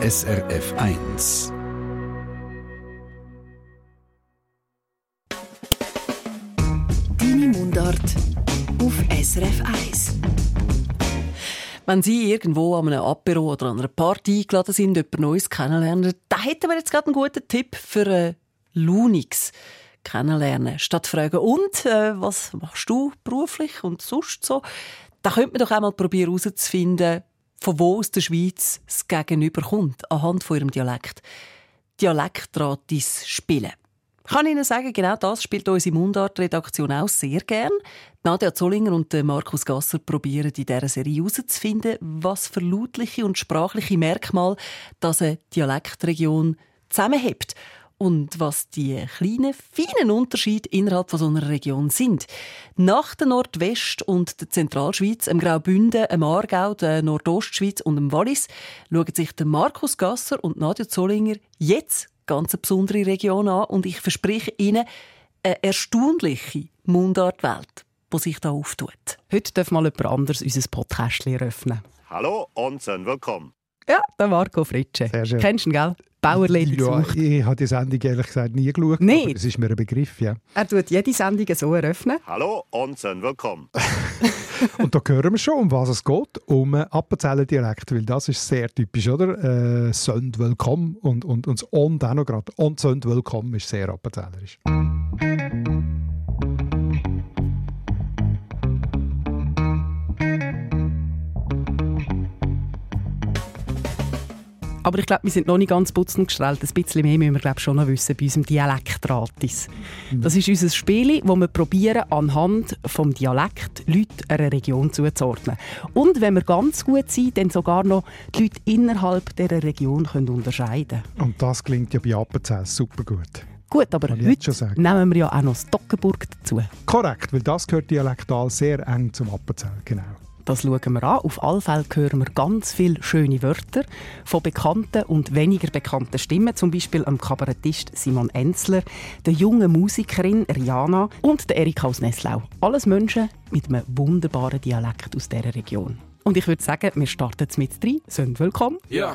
SRF 1. Deine Mundart auf SRF 1. Wenn Sie irgendwo an einem Apero oder an einer Party eingeladen sind, jemand Neues kennenlernen, da hätten wir jetzt gerade einen guten Tipp für ein Lunix kennenlernen. Statt fragen, und, äh, was machst du beruflich und sonst so, da könnte man doch einmal probieren herauszufinden, von wo aus der Schweiz das Gegenüber kommt, anhand von ihrem Dialekt. Dialektratis spielen. Ich kann Ihnen sagen, genau das spielt unsere Mundart-Redaktion auch sehr gern. Nadia Zollinger und Markus Gasser probieren in dieser Serie herauszufinden, was für lautliche und sprachliche Merkmale das eine Dialektregion zusammenhebt und was die kleinen, feinen Unterschiede innerhalb von so einer Region sind. Nach der Nordwest- und der Zentralschweiz, dem Graubünden, dem Aargau, der Nordostschweiz und dem Wallis schauen sich der Markus Gasser und Nadja Zollinger jetzt ganz eine besondere Region an und ich verspreche Ihnen eine erstaunliche Mundartwelt, die sich da auftut. Heute darf mal jemand anderes unser Podcast eröffnen. Hallo und willkommen. Ja, der Marco Fritsche. Sehr schön. Kennst du ihn, gell? Bauerlady ja, gesucht. ich habe die Sendung ehrlich gesagt nie geschaut. Aber Das ist mir ein Begriff, ja. Er tut jede Sendung so eröffnen. Hallo und willkommen. Und da hören wir schon, um was es geht. Um einen Appenzeller Dialekt, weil das ist sehr typisch, oder? Äh, «Sönd willkommen» und, und, und das «Und» auch noch gerade. «Und sönd willkommen» ist sehr appenzellerisch. Aber ich glaube, wir sind noch nicht ganz putzend gestellt. Ein bisschen mehr müssen wir glaub, schon noch wissen bei unserem Dialektratis. Das ist unser Spiel, wo wir probieren, anhand vom Dialekt Leute einer Region zuzuordnen. Und wenn wir ganz gut sind, dann sogar noch die Leute innerhalb dieser Region können unterscheiden Und das klingt ja bei Appenzell super gut. Gut, aber heute nehmen wir ja auch noch das Dockenburg dazu. Korrekt, weil das gehört dialektal sehr eng zum Appenzell, genau. Das schauen wir an. Auf alle Fälle hören wir ganz viele schöne Wörter von bekannten und weniger bekannten Stimmen, zum Beispiel am Kabarettist Simon Enzler, der jungen Musikerin Rihanna und der Erika aus Nesslau. Alles Menschen mit einem wunderbaren Dialekt aus dieser Region. Und ich würde sagen, wir starten mit drei. Sind willkommen. Ja.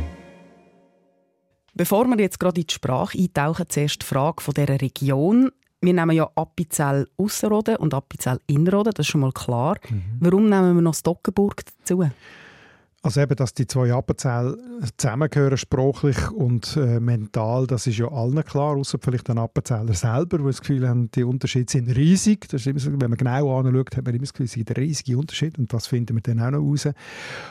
Bevor wir jetzt gerade in die Sprache eintauchen, zuerst die Frage von dieser Region. Wir nehmen ja Appenzell Ausserrhoden und Appenzell Innerrhoden, das ist schon mal klar. Warum nehmen wir noch Stockenburg dazu? Also eben, dass die zwei Appenzell zusammengehören, sprachlich und äh, mental, das ist ja allen klar, außer vielleicht den Appenzeller selber, die das Gefühl haben, die Unterschiede sind riesig. Das ist immer so, wenn man genau anschaut, hat man immer das Gefühl, es gibt einen riesigen Unterschied und das finden wir dann auch noch raus.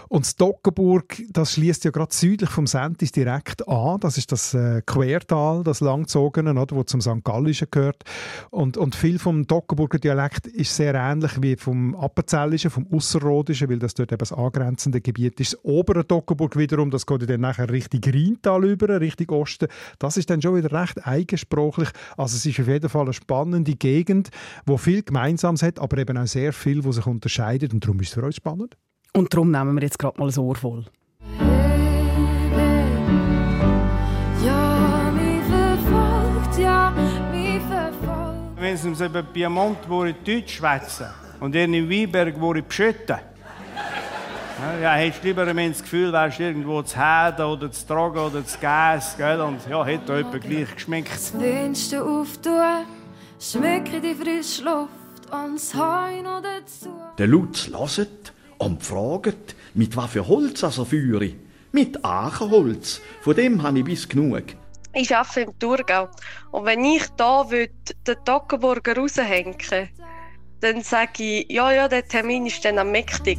Und Stockenburg, das schließt ja gerade südlich vom Sentis direkt an. Das ist das äh, Quertal, das langgezogene, oder, wo zum St. Gallischen gehört. Und, und viel vom Stockenburger Dialekt ist sehr ähnlich wie vom Appenzellischen, vom Ausserrhodischen, weil das dort eben das angrenzende Gebiet ist. Das obere Toggenburg wiederum, das geht dann nachher Richtung Rheintal über, Richtung Osten. Das ist dann schon wieder recht eigensprachlich. Also es ist auf jeden Fall eine spannende Gegend, wo viel Gemeinsames hat, aber eben auch sehr viel, wo sich unterscheidet. Und darum ist es für uns spannend. Und darum nehmen wir jetzt gerade mal ein Ohr voll. Ja, mich verfolgt, ja, mich verfolgt. Wenn sie uns Piemont wo Deutsch schwätzen und ihr in Weinberg wo beschütten. Ja, hättest du lieber wenn das Gefühl, wärst du irgendwo zu Heden oder zu Tragen oder zu Gas, gell? Und ja, hätte jemand gleich geschmeckt. Fenster auftun, schmecke die frische Luft und das Heu noch dazu. Der Lutz loset und fragt, mit was für Holz er führe. Mit Achenholz. Von dem habe ich bis genug. Ich arbeite im Thurgau. Und wenn ich da will, den Toggenburger raushängen dann sage ich, ja, ja, der Termin ist dann am mächtig.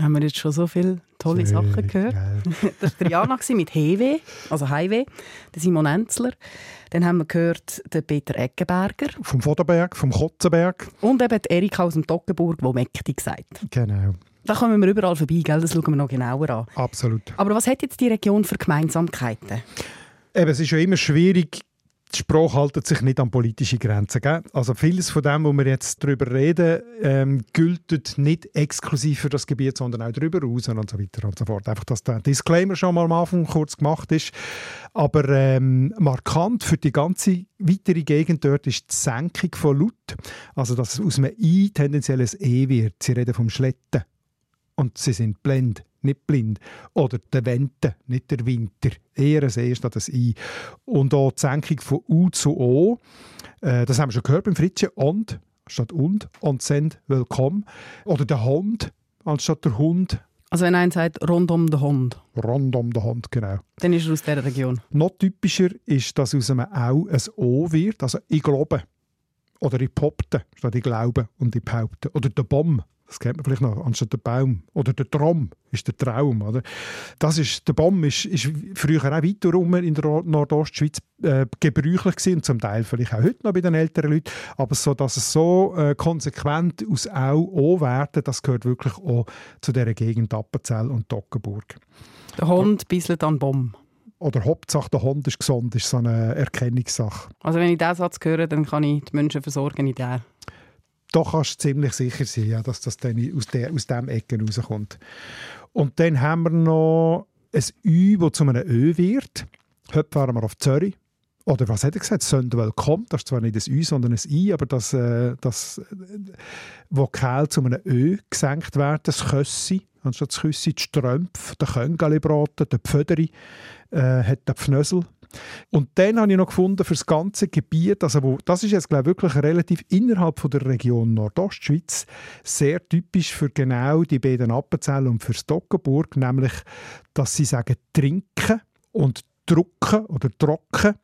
Haben wir jetzt schon so viele tolle Sachen gehört? Gell? Das war Jana mit Hewe, also Highway, der Simon Enzler. Dann haben wir gehört den Peter Eggenberger Vom Voderberg, vom Kotzenberg. und eben Erika aus dem Toggenburg, die mächtig sagt. Genau. Da kommen wir überall vorbei, gell? das schauen wir noch genauer an. Absolut. Aber was hat jetzt die Region für Gemeinsamkeiten? Eben, es ist ja immer schwierig, die Sprache hält sich nicht an politische Grenzen. Gell? Also vieles von dem, wo wir jetzt darüber reden, ähm, gilt nicht exklusiv für das Gebiet, sondern auch darüber raus und so weiter und so fort. Einfach, dass der Disclaimer schon mal am Anfang kurz gemacht ist. Aber ähm, markant für die ganze weitere Gegend dort ist die Senkung von Laut. Also, dass es aus einem I tendenziell ein E wird. Sie reden vom Schletten. Und sie sind blind nicht blind. Oder der Wente, nicht der Winter. Eher ein E statt ein I. Und auch die Senkung von U zu O, äh, das haben wir schon gehört beim Fritzchen, und statt und, und sind willkommen. Oder der Hund anstatt der Hund. Also wenn einer sagt, rund um den Hund. Rund um den Hund, genau. Dann ist er aus dieser Region. Noch typischer ist, dass aus einem Au ein O wird, also ich glaube. Oder ich poppte, statt ich glaube und ich behaupte. Oder der Bomb das kennt man vielleicht noch, anstatt der Baum. Oder der Traum ist der Traum. Oder? Das ist, der Baum ist, ist früher auch weiter rum in der Nordostschweiz äh, gebräuchlich gewesen, und zum Teil vielleicht auch heute noch bei den älteren Leuten. Aber so, dass es so äh, konsequent aus Au O werden, das gehört wirklich auch zu dieser Gegend Appenzell und Toggenburg. Der Hund bisselt an Baum oder Hauptsache der Hund ist gesund, ist so eine Erkennungssache. Also wenn ich diesen Satz höre, dann kann ich die Menschen versorgen in der da kannst du ziemlich sicher sein, ja, dass das dann aus, der, aus dem Ecken rauskommt. Und dann haben wir noch ein Ü, das zu einem Ö wird. Heute fahren wir auf Zürich. Oder was hat er gesagt? Söndwell kommt. Das ist zwar nicht ein Ü, sondern ein I, aber das, äh, das äh, Vokal zu einem Ö gesenkt werden, das Kössi, anstatt das Küssi, die Strömpf, der Köngali-Braten, der Pföderi, äh, hat der Pfnösel und dann habe ich noch gefunden, für das ganze Gebiet, also wo, das ist jetzt glaube ich, wirklich relativ innerhalb von der Region Nordostschweiz, sehr typisch für genau die beiden Appenzell und für Stockenburg, nämlich, dass sie sagen trinken und drucken oder trocken,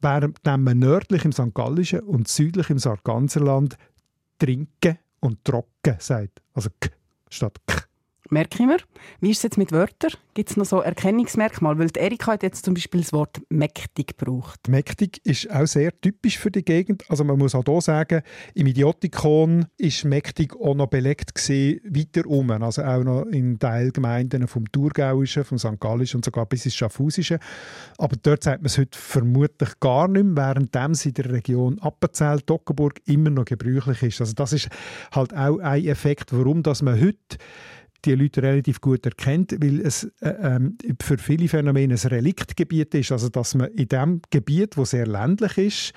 während man nördlich im St. Gallischen und südlich im Sarganserland trinken und trocken sagt. Also k statt k merke ich mir. Wie ist es jetzt mit Wörtern? Gibt es noch so Erkennungsmerkmale? Weil Erika hat jetzt zum Beispiel das Wort mächtig gebraucht. Mächtig ist auch sehr typisch für die Gegend. Also man muss auch hier sagen, im Idiotikon ist mächtig auch noch belegt gewesen, weiter um. Also auch noch in Teilgemeinden vom Thurgauischen, vom St. Gallischen und sogar bis ins Schaffhausischen. Aber dort sagt man es heute vermutlich gar nicht mehr, während es in der Region Appenzell, Toggenburg immer noch gebräuchlich ist. Also das ist halt auch ein Effekt, warum dass man heute die Leute relativ gut erkennt, weil es äh, ähm, für viele Phänomene ein Reliktgebiet ist, also dass man in dem Gebiet, wo sehr ländlich ist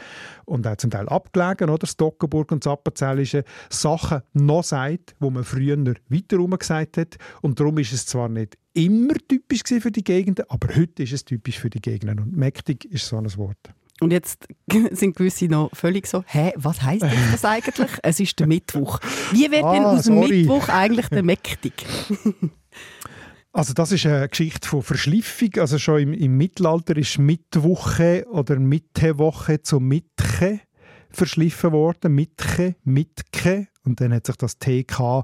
und auch zum Teil abgelegen, oder? Stockenburg und Zappenzellische, Sachen noch sagt, wo man früher weiter gesagt hat. Und darum ist es zwar nicht immer typisch für die Gegenden, aber heute ist es typisch für die Gegenden. Und mächtig ist so ein Wort. Und jetzt sind gewisse noch völlig so, hä, was heisst das eigentlich? es ist der Mittwoch. Wie wird ah, denn aus dem Mittwoch eigentlich der Mächtig? Also das ist eine Geschichte von Verschliffung. Also schon im, im Mittelalter ist Mittwoche oder Mittewoche zu Mitche verschliffen worden. Mitche, Mitke. Und dann hat sich das TK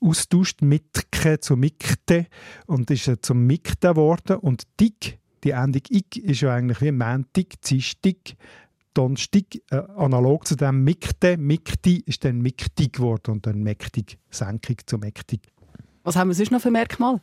austauscht, Mitke zu Mikte und ist zum Mikte geworden. Und Dick die Endung «ig» ist ja eigentlich wie Montag, Dienstag, Donnerstag, äh, analog zu dem «mikte», «mikti» ist dann «miktig» geworden und dann «mächtig», «Senkung» zu «mächtig». Was haben wir sonst noch für Merkmal?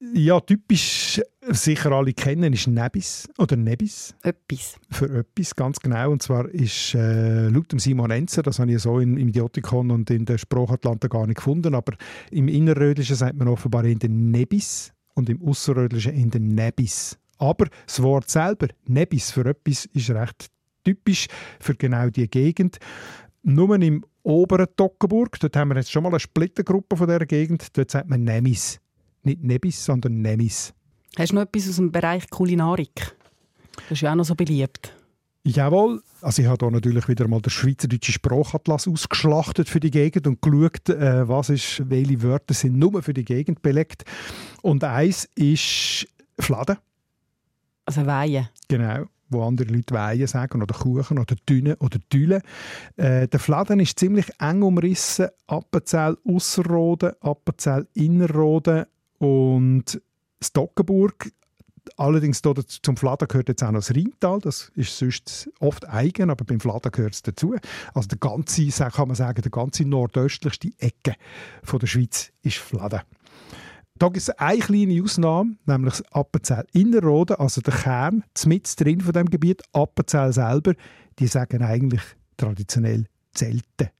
Ja, typisch, sicher alle kennen, ist Nebis oder Nebis. Öppis. Für etwas, ganz genau. Und zwar ist äh, laut dem Simon Enzer, das habe ich so in, im Idiotikon und in der Sprachatlanta gar nicht gefunden, aber im Innerrödischen sagt man offenbar in den Nebis und im Ausserrödlichen in den Nebis. Aber das Wort selber, Nebis für etwas, ist recht typisch für genau diese Gegend. Nur im oberen Toggenburg, dort haben wir jetzt schon mal eine Splittergruppe von dieser Gegend, dort sagt man Nemis. Nicht Nebis, sondern Nemis. Hast du noch etwas aus dem Bereich Kulinarik? Das ist ja auch noch so beliebt. Jawohl. Also ich habe hier natürlich wieder mal den schweizerdeutschen Sprachatlas ausgeschlachtet für die Gegend und geschaut, äh, was ist, welche Wörter sind nur für die Gegend belegt. Und eins ist Fladen. Also Weihen. Genau wo andere Leute Weihen sagen, oder Kuchen, oder Düne, oder Düle. Äh, der Fladen ist ziemlich eng umrissen. Appenzell Ausserrhoden, Appenzell Innerrhoden und Stockenburg Allerdings zum Fladen gehört jetzt auch noch das Rheintal. Das ist sonst oft eigen, aber beim Fladen gehört es dazu. Also der ganze, kann man sagen, der ganze nordöstlichste Ecke von der Schweiz ist Fladen. Da gibt es eine kleine Ausnahme, nämlich das Appenzell Innerrhoden, also der Kern, mit drin von dem Gebiet, Appenzell selber, die sagen eigentlich traditionell Zelte.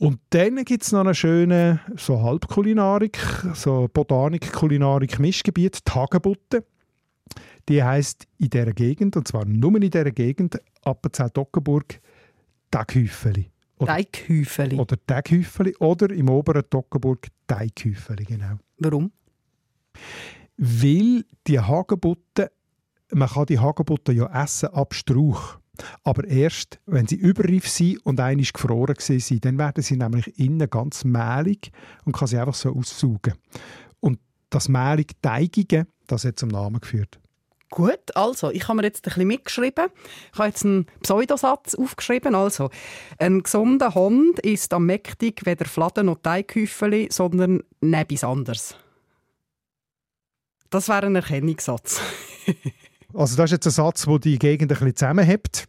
Und dann gibt es noch eine schöne so Halbkulinarik, so Botanik-Kulinarik-Mischgebiet, Tagebutte. Die heißt in dieser Gegend, und zwar nur in dieser Gegend, Appenzell-Toggenburg, Teighäufeli. Teighäufeli. Oder Teighäufeli. Oder im oberen Toggenburg Teighäufeli, genau. Warum? Weil die Hagebutten, man kann die Hagebutten ja essen ab Strauch. Aber erst, wenn sie überreif sind und einig gefroren sind, dann werden sie nämlich innen ganz mehlig und kann sie einfach so aussaugen. Und das mehlig Teigige, das hat zum Namen geführt. Gut, also, ich habe mir jetzt ein bisschen mitgeschrieben. Ich habe jetzt einen Pseudosatz aufgeschrieben. Also, ein gesunder Hund ist am mächtig weder Fladen noch Teighäufeli, sondern nebis anders. Das wäre ein Erkennungssatz. also das ist jetzt ein Satz, der die Gegend ein bisschen zusammenhält.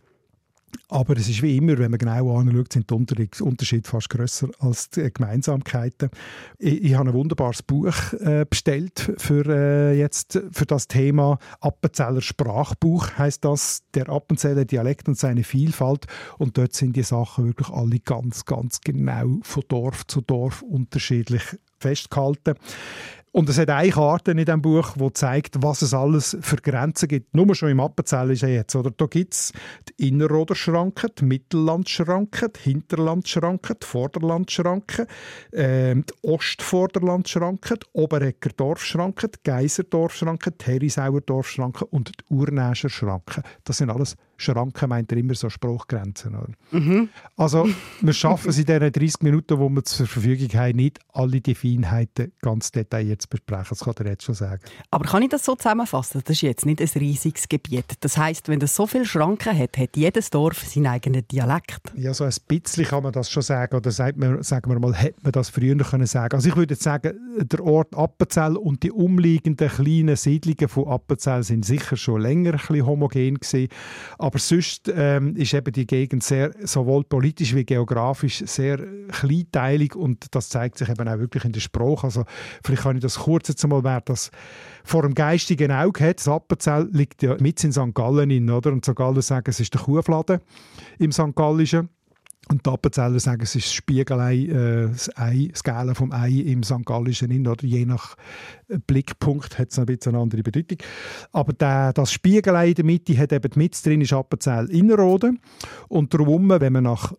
Aber es ist wie immer, wenn man genau anschaut, sind die Unterschiede fast grösser als die Gemeinsamkeiten. Ich, ich habe ein wunderbares Buch äh, bestellt für, äh, jetzt, für das Thema Appenzeller Sprachbuch, heißt das, der Appenzeller Dialekt und seine Vielfalt. Und dort sind die Sachen wirklich alle ganz, ganz genau von Dorf zu Dorf unterschiedlich festgehalten. Und es hat eine Karte in diesem Buch, die zeigt, was es alles für Grenzen gibt. Nur schon im Appenzell ist ja jetzt. Oder? Da gibt es die Innerrhoder-Schranke, die Mittellandschranke, die Hinterlandschranke, die Vorderlandschranke, äh, die Ostvorderlandschranke, die Oberecker Dorfschranke, die Geiserdorfschranke, die Herisauer Dorfschranke und die Urnäscher Schranke. Das sind alles Schranken, meint er immer so Spruchgrenzen. Mhm. Also wir schaffen es in diesen 30 Minuten, die wir zur Verfügung haben, nicht alle die Feinheiten ganz detailliert zu besprechen. Das kann er jetzt schon sagen. Aber kann ich das so zusammenfassen? Das ist jetzt nicht ein riesiges Gebiet. Das heißt, wenn es so viele Schranken hat, hat jedes Dorf seinen eigenen Dialekt. Ja, so ein bisschen kann man das schon sagen. Oder sagt man, sagen wir mal, hätte man das früher können sagen Also ich würde jetzt sagen, der Ort Appenzell und die umliegenden kleinen Siedlungen von Appenzell sind sicher schon länger ein bisschen homogen gewesen. Aber sonst ähm, ist eben die Gegend sehr, sowohl politisch wie geografisch sehr kleinteilig und das zeigt sich eben auch wirklich in der Sprache. Also vielleicht kann ich das kurz jetzt mal, wer das vor dem geistigen Auge hat. Das Appenzell liegt ja mit in St. Gallen in, oder? Und St. Gallen sagen, es ist der Kuhfladen im St. Gallischen. Und die Appenzeller sagen, es ist das Spiegelei, äh, das, Ei, das Gälen vom Ei im St. Gallischen in, oder je nach äh, Blickpunkt hat es ein bisschen eine andere Bedeutung. Aber der, das Spiegelei in der Mitte hat eben mit drin ist Appenzell Innerrhoden und darum, wenn man nach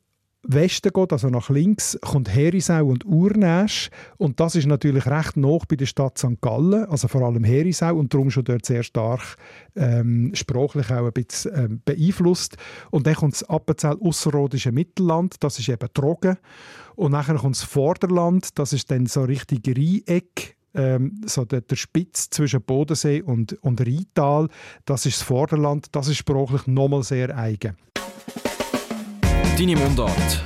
Westen geht, also nach links, kommt Herisau und Urnäsch. Und das ist natürlich recht nah bei der Stadt St. Gallen, also vor allem Herisau, und darum schon dort sehr stark ähm, sprachlich auch ein bisschen ähm, beeinflusst. Und dann kommt das Appenzell Ausserrhodische Mittelland, das ist eben Trogen. Und dann kommt das Vorderland, das ist dann so richtig Rheineck, ähm, so der, der, Spitz zwischen Bodensee und, und Rheintal, das ist das Vorderland, das ist sprachlich nochmal sehr eigen. Deine Mundart.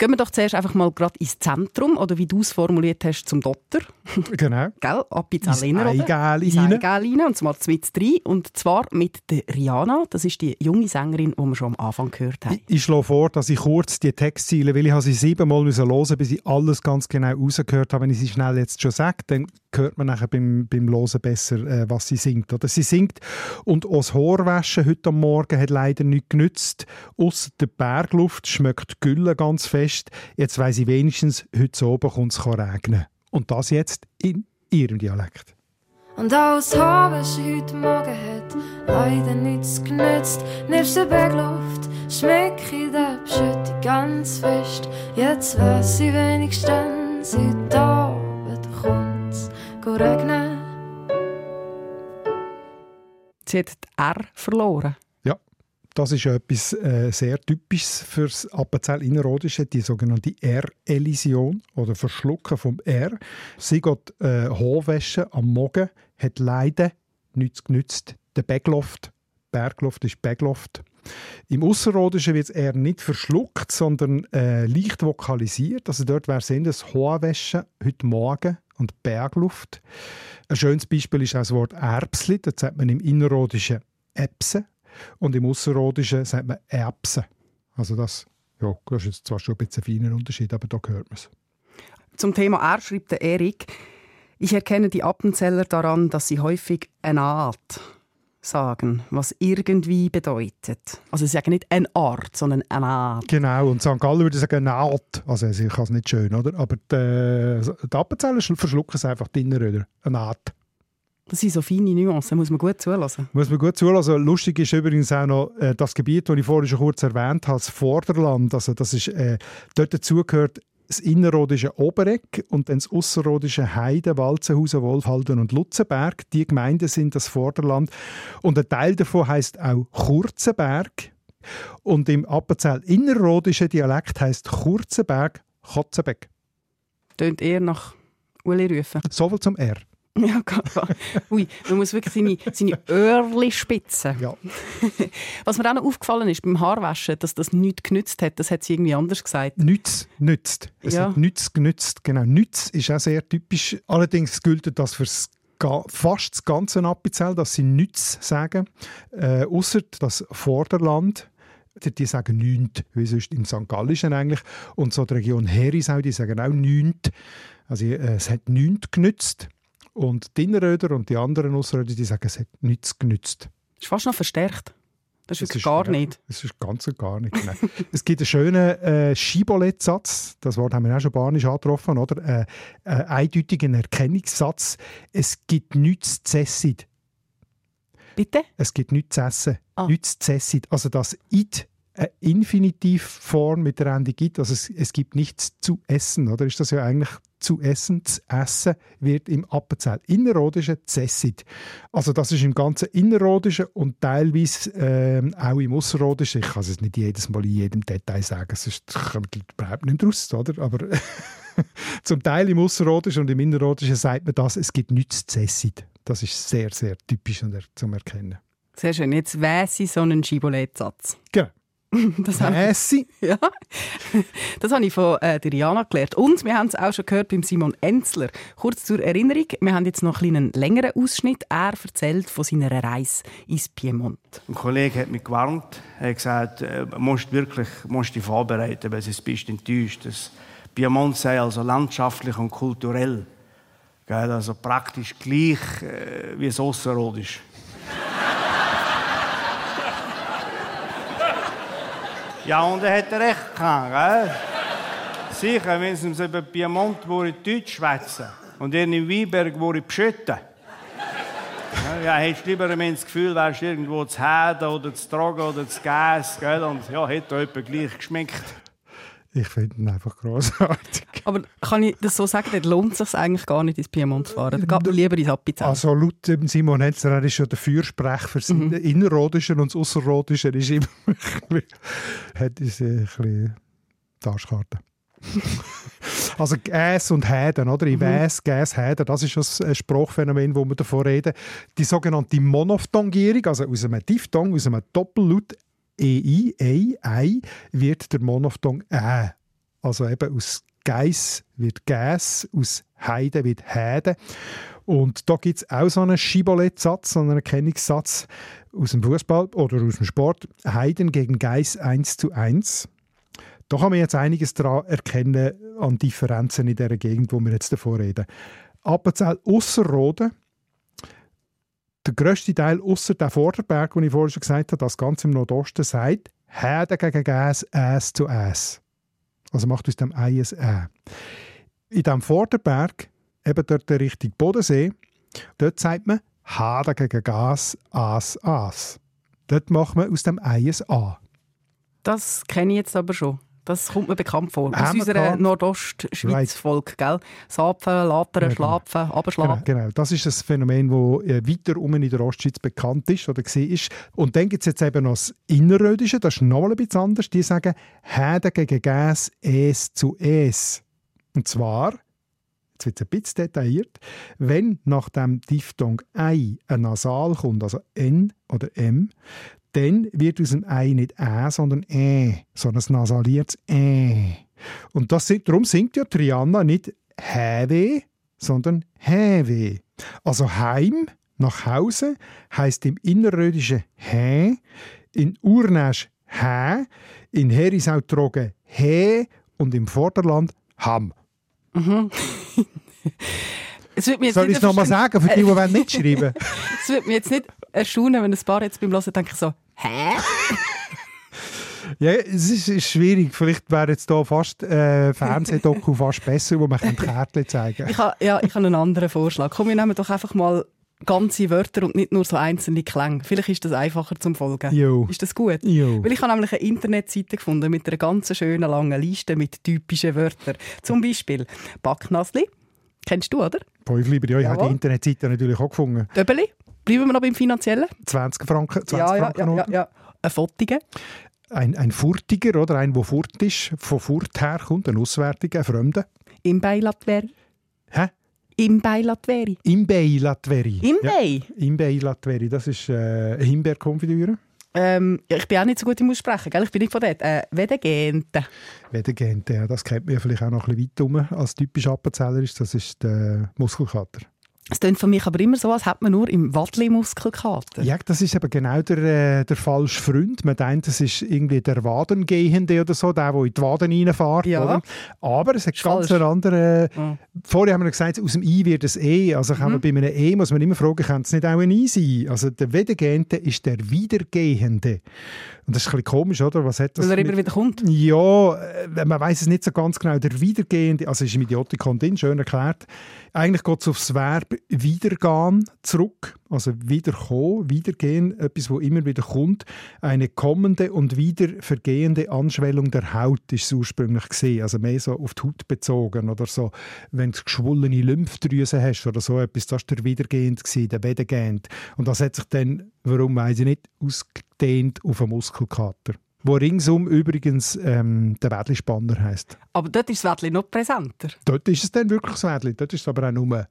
Gehen wir doch zuerst einfach mal gerade ins Zentrum, oder wie du es formuliert hast, zum Dotter. Genau. Gell? Appenzell Innerrhoden. Ins Eigel und zwar mit drei. Und zwar mit der Rihanna. Das ist die junge Sängerin, die wir schon am Anfang gehört haben. Ich, ich schlage vor, dass ich kurz die Textziele, weil ich sie siebenmal hören musste, bis ich alles ganz genau rausgehört habe. Wenn ich sie schnell jetzt schon sage, dann hört man nachher beim, beim Hören besser, äh, was sie singt. Oder sie singt und aus Haarwaschen heute am Morgen hat leider nichts genützt. Aus der Bergluft schmeckt Gülle ganz fest. Jetzt weiss ich wenigstens, heute oben kommt es regnen. Und das jetzt in ihrem Dialekt. Und aus Haarwäsche heute Morgen hat leider nichts genützt. Nebst der Bergluft schmeck ich der Beschütte ganz fest. Jetzt weiß ich wenigstens, heute Abend kommt's regnen. Sie hat die R verloren. Ja, das ist etwas äh, sehr Typisches für das Appenzell Innerrhodische, die sogenannte R-Elision oder Verschlucken vom R. Sie geht äh, Hochwäsche am Morgen, hat leider nichts genützt. Der Backloft, Bergluft ist Backloft. Im Ausserrhodischen wird es eher nicht verschluckt, sondern äh, leicht vokalisiert. Also dort wäre es das Hochwäsche heute Morgen und Bergluft. Ein schönes Beispiel ist auch das Wort Erbsli. Das sagt man im Innerrhodischen Epse und im Ausserrhodischen sagt man Erbse. Also das, ja, das ist jetzt zwar schon ein bisschen ein feiner Unterschied, aber da hört man es. Zum Thema R schreibt der Erik, ich erkenne die Appenzeller daran, dass sie häufig eine Art sagen, was irgendwie bedeutet. Also sie sagen nicht eine Art, sondern eine Art. Genau, und St. Gallen würde sagen eine Art. Also ich kann es nicht schön, oder? Aber die, die Appenzeller verschlucken es einfach drinnen, oder? Eine Art. Das sind so feine Nuancen, muss man gut zulassen. Muss man gut zulassen. Lustig ist übrigens auch noch äh, das Gebiet, das ich vorhin schon kurz erwähnt habe, das Vorderland. Also das ist, äh, dort dazugehört das innerrhodische Obereck und dann das ausserrhodische Heide, Walzenhausen, Wolfhalden und Lutzenberg. Die Gemeinden sind das Vorderland. Und ein Teil davon heißt auch Kurzenberg. Und im Appenzell innerrhodischen Dialekt heißt Kurzenberg Kotzenbeck. Tönt eher nach Uli rufen. Soviel zum R. Ja, Ui, man muss wirklich seine, seine Öhrchen spitzen. Ja. Was mir auch noch aufgefallen ist beim Haarwaschen, dass das nichts genützt hat, das hat sie irgendwie anders gesagt. Nichts nützt. Es Ja. hat nichts genützt. Genau, nichts ist auch sehr typisch. Allerdings gilt das für fast das ganze Appenzell, dass sie nichts sagen. Äh, Außer das Vorderland. Die die sagen nichts, wie sonst im St. Gallischen eigentlich. Und so die Region Herisau, die sagen auch nichts. Also äh, es hat nichts genützt. Und die Innerröder und die anderen Ausröder, die sagen, es hat nichts genützt. Das ist fast noch verstärkt. Das ist Das ist- gar ja, nicht. Das ist ganz und gar nicht. Es gibt einen schönen äh, Schibolett-Satz, das Wort haben wir auch schon banisch angetroffen, oder? Äh, äh, eindeutigen Erkennungssatz. Es gibt nichts zu essen. Bitte? Es gibt nichts zu essen. Ah. Nichts zu essen. Also das «id» eine Infinitivform mit der Endung «id», also es, es gibt nichts zu essen, oder? Ist das ja eigentlich zu essen, zu essen wird im Appenzell Innerrhodischen «zessit». Also das ist im ganzen Innerrhodischen und teilweise ähm, auch im Ausserrhodischen. Ich kann es nicht jedes Mal in jedem Detail sagen, sonst kommt überhaupt nicht raus, oder? Aber zum Teil im Ausserrhodischen und im Innerrhodischen sagt man das, es gibt nichts zu essen. Das ist sehr, sehr typisch er- zum Erkennen. Sehr schön. Jetzt weiss ich so einen Schibolett-Satz. Genau. Das habe Mässi. ja. das habe ich von äh, der Jana gelernt. Und wir haben es auch schon gehört beim Simon Enzler. Kurz zur Erinnerung, wir haben jetzt noch einen kleinen längeren Ausschnitt. Er erzählt von seiner Reise ins Piemont. Ein Kollege hat mich gewarnt. Er hat gesagt, äh, du musst wirklich musst dich vorbereiten, weil sonst bist du enttäuscht. Das Piemont sei also landschaftlich und kulturell. Gell, also praktisch gleich äh, wie es Ausserrhodisch. Ja, und er hat recht gehabt, gell? Sicher, wenn sie uns über Piemont Deutsch schwätzen und ihr in Weinberg wo beschütten. Ja, hättest lieber wenn das Gefühl, wärst irgendwo zu Heden oder zu Tragen oder zu Gas, gell? Und ja, hätte jemand gleich geschmeckt. Ich finde ihn einfach großartig. Aber kann ich das so sagen, dort lohnt es sich eigentlich gar nicht ins Piemont zu fahren. Da geht man lieber ins Appenzell. Also laut Simon Hetzer, er ist ja der Fürsprecher für das Mhm. Innerrhodische und das Ausserrhodische ist immer ein bisschen, hat ist ein bisschen die Arschkarte. also Gas und Häden, oder? Ich Mhm. weiss, Gas, Häden, das ist das ein Sprachphänomen, wo wir davon reden. Die sogenannte Monophthongierung, also aus einem Diphthong, aus einem Doppellaut EI, EI, Ei, wird der Monophthong Ä. Also eben aus Geiss wird Gas, aus Heide wird Häde. Und da gibt es auch so einen Schibolett-Satz, so einen Erkennungssatz aus dem Fußball oder aus dem Sport. Heiden gegen Geiss 1 zu 1. Da kann man jetzt einiges daran erkennen an Differenzen in der Gegend, wo wir jetzt davor reden. Appenzell Ausserrhoden, der grösste Teil außer der Vorderberg, den ich vorhin schon gesagt habe, das Ganze im Nordosten, sagt Herde gegen Gas, Äs zu Äs. Also macht aus dem Ei ein. In dem Vorderberg, eben dort der Richtung Bodensee, dort sagt man Herde gegen Gas, As, As. Dort macht man aus dem Ei A. Das kenne ich jetzt aber schon. Das kommt mir bekannt vor. Aus unserer? Nordostschweiz-Volk, gell? Sapfen, Latern, Ja, genau. Schlafen, Genau, Abschlafen. genau. Das ist das Phänomen, das äh, weiter um in der Ostschweiz bekannt ist oder war. Und dann gibt es jetzt eben noch das Innerrödische, das ist noch ein bisschen anders. Die sagen Häde gegen Gas, Es zu Es. Und zwar, jetzt wird es ein bisschen detailliert, wenn nach dem Diphthong Ei ein Nasal kommt, also N oder M, dann wird aus dem Ei nicht Ä, sondern Ä, sondern ein nasaliertes Ä. Und das, darum singt ja Triana nicht Häwe, sondern Häwe. Also Heim, nach Hause, heißt im Innerrödischen Hä, in Urnäsch Hä, in Herisau-Trogen Hä und im Vorderland Ham. Mhm. Soll ich es nochmal sagen, für die, die mitschreiben Es würde mich jetzt nicht erstaunen, wenn ein paar jetzt beim Hören denken so, hä? Ja, es ist, schwierig. Vielleicht wäre jetzt hier fast äh, Fernsehdoku fast besser, wo man Kärtchen zeigen kann. Ich habe ja, ich habe einen anderen Vorschlag. Komm, wir nehmen doch einfach mal ganze Wörter und nicht nur so einzelne Klänge. Vielleicht ist das einfacher zum Folgen. Jo. Ist das gut? Jo. Weil ich habe nämlich eine Internetseite gefunden mit einer ganz schönen langen Liste mit typischen Wörtern. Zum Beispiel Backnasli. Kennst du, oder? Päufliber, ja, ich habe die Internetseite natürlich auch gefunden. Döbeli. Bleiben wir noch beim Finanziellen? 20 Franken, 20 ja, Franken ja, ja, ja. Ein Fottige. Ein, ein Furtiger, oder? Ein, der furt ist, von Furt herkommt, ein Auswärtiger, ein Fremder. Imbei Latveri. Hä? Imbei Latveri. Imbei Latveri. Imbei? Ja, Imbei Latveri, das ist äh, Himbeerkonfitüre. Ähm, ich bin auch nicht so gut im Aussprechen, gell? ich bin nicht von dort. Äh, Wedegente. Wedegente, ja, das kennt man ja vielleicht auch noch ein bisschen weit rum. Als typisch Appenzeller ist, das ist der Muskelkater. Es klingt für mich aber immer so, als hätte man nur im Wadli Muskelkater. Ja, das ist eben genau der, äh, der falsche Freund. Man denkt, das ist irgendwie der Wadengehende oder so, der, der in die Waden reinfährt. Ja. Oder? Aber es hat Ist ganz einen anderen... Ja. Vorher haben wir gesagt, aus dem I wird ein E. Also kann Mhm. man bei einem E muss man immer fragen, kann es nicht auch ein I sein? Also der Wedegehende ist der Wiedergehende. Und das ist ein bisschen komisch, oder? Was hat das Weil er mit- immer wieder kommt. Ja, äh, man weiß es nicht so ganz genau. Der Wiedergehende, also ist im Idiotikon drin, schön erklärt. Eigentlich geht es aufs Verb wiedergehen zurück, also wiederkommen, wiedergehen, etwas, wo immer wieder kommt. Eine kommende und wieder vergehende Anschwellung der Haut ist es ursprünglich gesehen, also mehr so auf die Haut bezogen oder so. Wenn du geschwollene Lymphdrüsen hast oder so etwas, das war der wiedergehend der wiedergehend. Und das hat sich dann, warum weiß ich nicht, ausgedehnt auf einen Muskelkater. Wo ringsum übrigens ähm, der Wädlispanner heisst. Aber dort ist das Wadli noch präsenter. Dort ist es dann wirklich das Wädli. Dort ist es aber auch nur,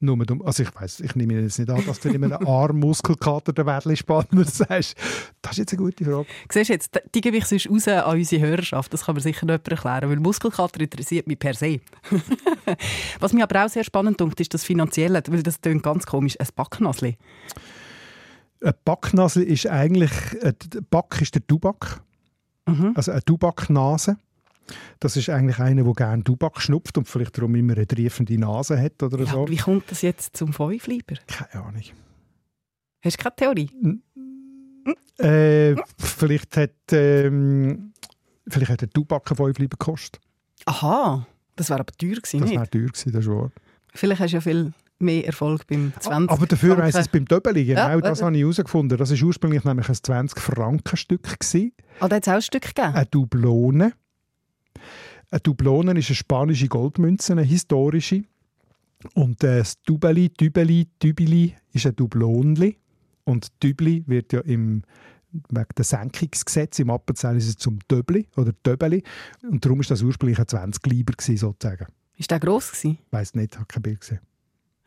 nur dumm. Also ich weiß, ich nehme jetzt nicht an, dass du in einem Armmuskelkater der Wädlispanner sagst. Das ist jetzt eine gute Frage. Siehst du jetzt, die gebe ich sonst raus an unsere Hörerschaft. Das kann mir sicher jemand erklären, weil Muskelkater interessiert mich per se. Was mich aber auch sehr spannend dunkt, ist das Finanzielle, weil das klingt ganz komisch. Ein Backnasli. Ein Backnasel ist eigentlich, äh, der Back ist der Tubak. Mhm. Also eine Tubaknase. Das ist eigentlich einer, der gerne Tubak schnupft und vielleicht darum immer eine triefende Nase hat oder Ja, so. Wie kommt das jetzt zum Fünfleiber? Keine Ahnung. Hast du keine Theorie? Äh, vielleicht hat ähm, vielleicht hat der Tubak ein Fünfleiber gekostet. Aha, das wäre aber teuer gewesen, Das wäre teuer gewesen, das ist wahr. Vielleicht hast du ja viel mehr Erfolg beim 20 Aber dafür heisst es beim Döbeli, genau Ja, das äh, habe ich herausgefunden. Das war ursprünglich nämlich ein 20-Franken-Stück. gewesen. Ah, da hat es auch ein Stück gegeben? Eine Dublone. Eine Dublone ist eine spanische Goldmünze, eine historische. Und äh, das Dubeli, Dübeli, Dübeli ist ein Dublonli. Und Dübli wird ja im wegen der Senkungsgesetz im Appenzell ist es zum Döbli oder Döbeli. Und darum ist das ursprünglich ein 20 Lieber sozusagen. Ist der gross gewesen? Weiß nicht, habe kein Bild gesehen.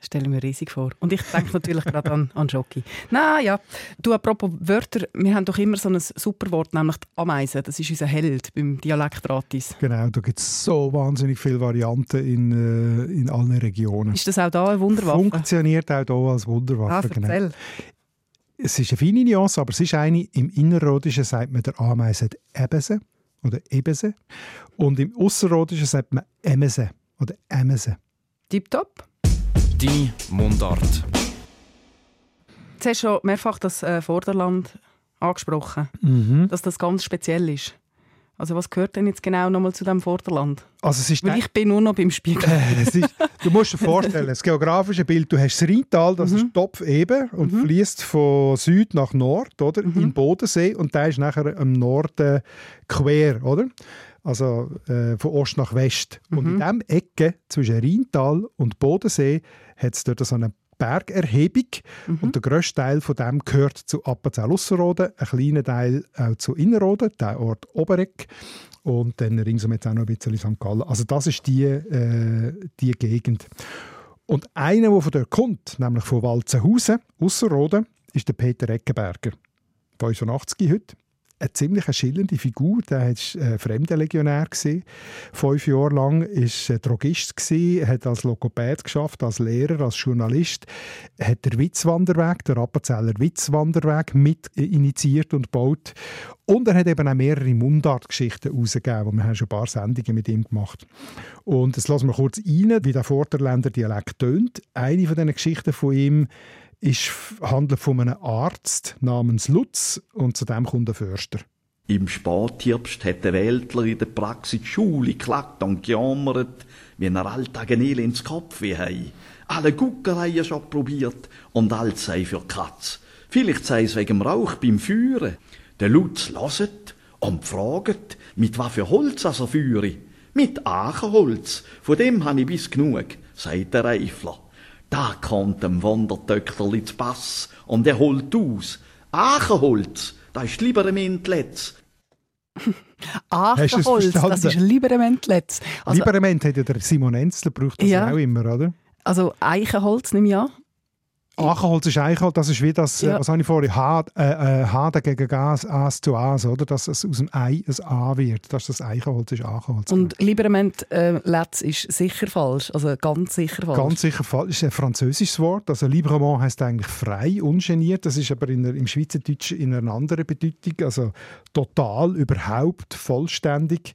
Stelle mir riesig vor. Und ich denke natürlich gerade an, an Schoki. Na ja, du, apropos Wörter, wir haben doch immer so ein super Wort, nämlich die Ameise. Das ist unser Held beim Dialektratis. Genau, da gibt es so wahnsinnig viele Varianten in, äh, in allen Regionen. Ist das auch da eine Wunderwaffe? Funktioniert auch hier als Ah, Wunderwaffe. genau. erzähl. Es ist eine feine Nuance, aber es ist eine, im Innerrhodischen sagt man der Ameise Ebese oder Ebese und im Ausserrhodischen sagt man Emese oder Emese. Tipptopp. Die Mundart. Jetzt hast du schon mehrfach das äh, Vorderland angesprochen, Mhm. dass das ganz speziell ist. Also was gehört denn jetzt genau nochmal zu dem Vorderland? Also es ist Weil ich bin nur noch beim Spiegel. es ist, du musst dir vorstellen, das geografische Bild, du hast das Rheintal, das ist topfeben und fließt von Süd nach Nord, oder? In den Bodensee und der ist nachher am Norden quer, oder? Also äh, von Ost nach West. Und in diesem Ecke zwischen Rheintal und Bodensee hat es dort so eine Bergerhebung und der grösste Teil von dem gehört zu Appenzell-Ausserrhoden, ein kleiner Teil auch zu Innerrhoden, der Ort Oberegg und dann ringsum jetzt auch noch ein bisschen St. Gallen. Also das ist die, äh, die Gegend. Und einer, der von dort kommt, nämlich von Walzenhausen, Ausserrhoden, ist der Peter Eckenberger. 85 heute. Eine ziemlich schillernde Figur. Der war äh, Fremdenlegionär. Fünf Jahre lang ist er Drogist gewesen, hat als Logopäd geschafft, als Lehrer, als Journalist, hat der Witzwanderweg, der Appenzeller Witzwanderweg, mit initiiert und gebaut. Und er hat eben auch mehrere Mundartgeschichten herausgegeben. Wir haben schon ein paar Sendungen mit ihm gemacht. Und jetzt lassen wir kurz rein, wie der Vorderländer Dialekt tönt. Eine von diesen Geschichten von ihm ist, handelt von einem Arzt namens Lutz und zu dem kommt der Förster. Im Spätherbst hat der Weltler in der Praxis die Schule geklagt und gejammert, wie er alltag ein ins Kopf hei. Alle Guckereien schon probiert und alles sei für Katz. Vielleicht sei es wegen Rauch beim Führen. Der Lutz loset und fragt, mit was für Holz er führe. Mit Achenholz, von dem han ich bis genug, sagt der Reifler. Da kommt dem Wandertöcklerli zu Pass und er holt aus. Achenholz, da ist lieber ein Mentletz. Achenholz, das ist lieber ein Mentletz. Also, Liberement hat ja der Simon Enzler, braucht das ja. auch immer, oder? Also Eichenholz nehme ich an. Achenholz ist Eichenholz, das ist wie das, äh, ja. was habe ich vorhin, H, äh, äh, H dagegen Gas, As zu As, oder? Dass es aus dem Ei ein A wird, dass das Eichenholz ist Achenholz. Und Liberament äh, Letz ist sicher falsch, also ganz sicher falsch. Ganz sicher falsch, ist ein französisches Wort, also Librement heißt eigentlich frei, ungeniert, das ist aber in der, im Schweizerdeutschen in einer anderen Bedeutung, also total, überhaupt, vollständig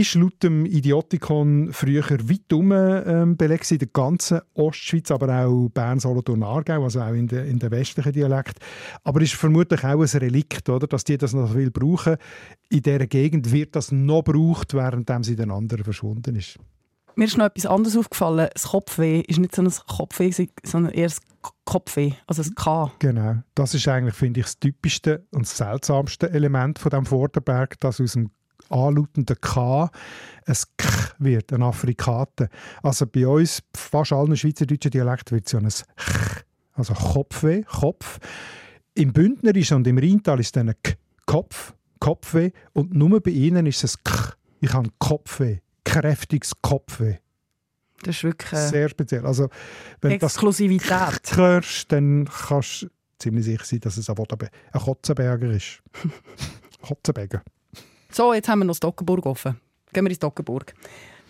ist laut dem Idiotikon früher weit um ähm, belegt in der ganzen Ostschweiz, aber auch Bern, Solothurn, Aargau, also auch in den in der westlichen Dialekt. Aber ist vermutlich auch ein Relikt, oder, dass die das noch viel brauchen. In dieser Gegend wird das noch gebraucht, während sie den anderen verschwunden ist. Mir ist noch etwas anderes aufgefallen. Das Kopfweh ist nicht so ein Kopfweh, sondern eher das Kopfweh, also das K. Genau. Das ist eigentlich, finde ich, das typischste und das seltsamste Element von dem Vorderberg, das aus dem anlautenden K ein K wird, ein Afrikater. Also bei uns, fast allen schweizerdeutschen Dialekten, wird es ja ein Ch, also Kopfweh, Kopf. Im Bündnerisch und im Rheintal ist es dann ein K, Kopf, Kopfweh und nur bei ihnen ist es ein K. Ich habe Kopfweh, kräftiges Kopfweh. Das ist wirklich... Sehr speziell. Also, wenn Exklusivität. das hörst, dann kannst du ziemlich sicher sein, dass es ein Kotzenberger ist. Kotzenberger. So, jetzt haben wir noch das Dockenburg offen. Gehen wir ins Dockenburg.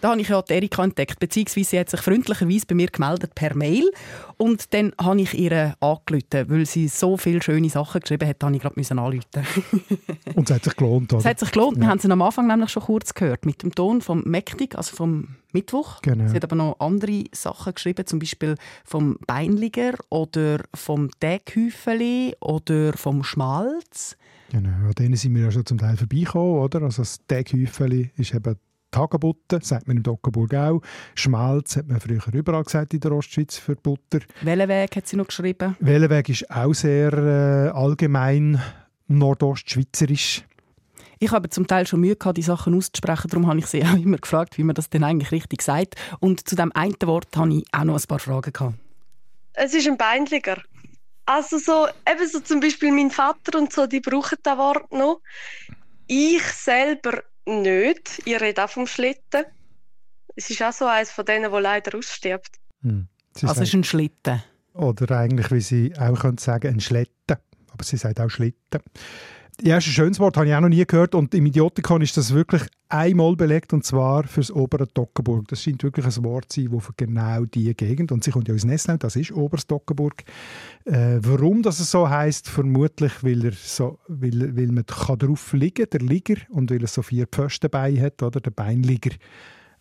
Da habe ich ja die Erika entdeckt, beziehungsweise sie hat sich freundlicherweise bei mir gemeldet per Mail. Und dann habe ich ihr angerufen, weil sie so viele schöne Sachen geschrieben hat, habe ich gerade anrufen Und es hat sich gelohnt, oder? Es hat sich gelohnt. Ja. Wir haben sie am Anfang nämlich schon kurz gehört, mit dem Ton vom Mektig, also vom Mittwoch. Genau. Sie hat aber noch andere Sachen geschrieben, zum Beispiel vom Beinliger oder vom Deghäufeli oder vom Schmalz. Genau, an denen sind wir ja schon zum Teil vorbeigekommen, oder? Also das Teghäufeli ist eben Tagebutter, sagt man im Dockenburg auch. Schmalz hat man früher überall gesagt in der Ostschweiz für Butter. Wellenweg hat sie noch geschrieben. Wellenweg ist auch sehr äh, allgemein nordostschweizerisch. Ich habe zum Teil schon Mühe gehabt, die Sachen auszusprechen, darum habe ich sie auch immer gefragt, wie man das denn eigentlich richtig sagt. Und zu dem einen Wort habe ich auch noch ein paar Fragen gehabt. Es ist ein Beinliger. Also so, eben so zum Beispiel mein Vater und so, die brauchen das Wort noch. Ich selber nicht. Ich rede auch vom Schlitten. Es ist auch so eines von denen, wo leider ausstirbt. Hm. Also es ist ein Schlitten. Oder eigentlich, wie sie auch sagen könnte ein Schlitten. Aber sie sagt auch Schlitten. Ja, ist ein schönes Wort, habe ich auch noch nie gehört. Und im Idiotikon ist das wirklich einmal belegt, und zwar für das obere Dockenburg. Das scheint wirklich ein Wort zu sein, das für genau diese Gegend, und sie kommt ja aus Nesslau, das ist Oberes Dockenburg. Äh, warum das so heißt, vermutlich, weil, er so, weil, weil man kann drauf liegen der Liger, und weil er so vier Pfosten bei hat, oder? der Beinliger,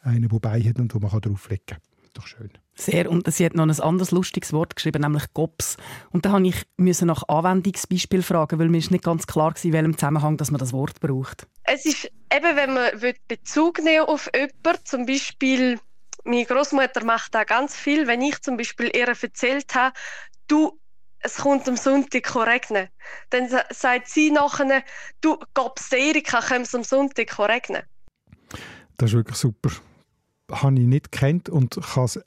einer, der bei hat und wo man drauf liegen kann. Doch schön. Sehr. Und sie hat noch ein anderes lustiges Wort geschrieben, nämlich GOPS. Und da musste ich nach Anwendungsbeispiel fragen, weil mir ist nicht ganz klar war, in welchem Zusammenhang dass man das Wort braucht. Es ist eben, wenn man Bezug nehmen auf jemanden, zum Beispiel meine Großmutter macht da ganz viel, wenn ich zum Beispiel ihr erzählt habe, du, es kommt am Sonntag regnen, dann sagt sie nachher, du, GOPS, Erika, kommt es am Sonntag regnen. Das ist wirklich super habe ich nicht kennt und kann es äh,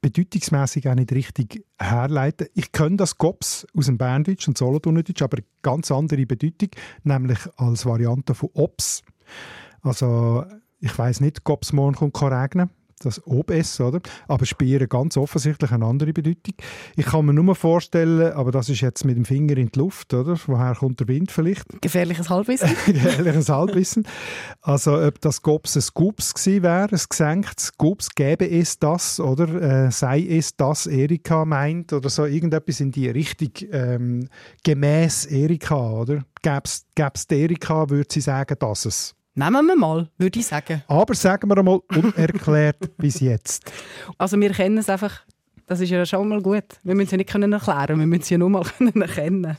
bedeutungsmäßig auch nicht richtig herleiten. Ich kenne das Gops aus dem Berndeutsch und Solothurnerdeutsch, aber ganz andere Bedeutung, nämlich als Variante von Ops. Also ich weiß nicht, Gops morgen kommt regnen. Das OBS, oder? Aber Spieren ganz offensichtlich eine andere Bedeutung. Ich kann mir nur vorstellen, aber das ist jetzt mit dem Finger in die Luft, oder? Woher kommt der Wind vielleicht? Gefährliches Halbwissen. Gefährliches Halbwissen. Also ob das Gops ein Gups gewesen wäre, ein gesenktes Gups, gäbe es das, oder? Äh, sei es das, Erika meint, oder so irgendetwas in die Richtung ähm, gemäß Erika, oder? Gäbe es Erika, würde sie sagen, dass es. Nehmen wir mal, würde ich sagen. Aber sagen wir einmal unerklärt bis jetzt. Also wir kennen es einfach, das ist ja schon mal gut. Wir müssen es ja nicht können erklären, wir müssen es ja nur mal erkennen.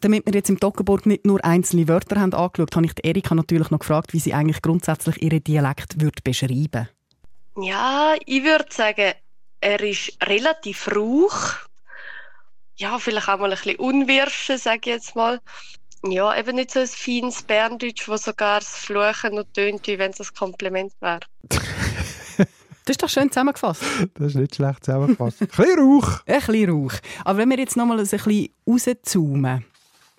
Damit wir jetzt im Toggenburg nicht nur einzelne Wörter haben angeschaut, habe ich Erika natürlich noch gefragt, wie sie eigentlich grundsätzlich ihren Dialekt würde beschreiben Ja, ich würde sagen, er ist relativ rauch. Ja, vielleicht auch mal ein bisschen unwirschen, sage ich jetzt mal. Ja, eben nicht so ein feines Berndeutsch, wo sogar das Fluchen noch tönt, wie wenn es ein Kompliment wäre. Das ist doch schön zusammengefasst. Das ist nicht schlecht zusammengefasst. ein bisschen Rauch. Ein bisschen Rauch. Aber wenn wir jetzt noch mal ein bisschen rauszoomen,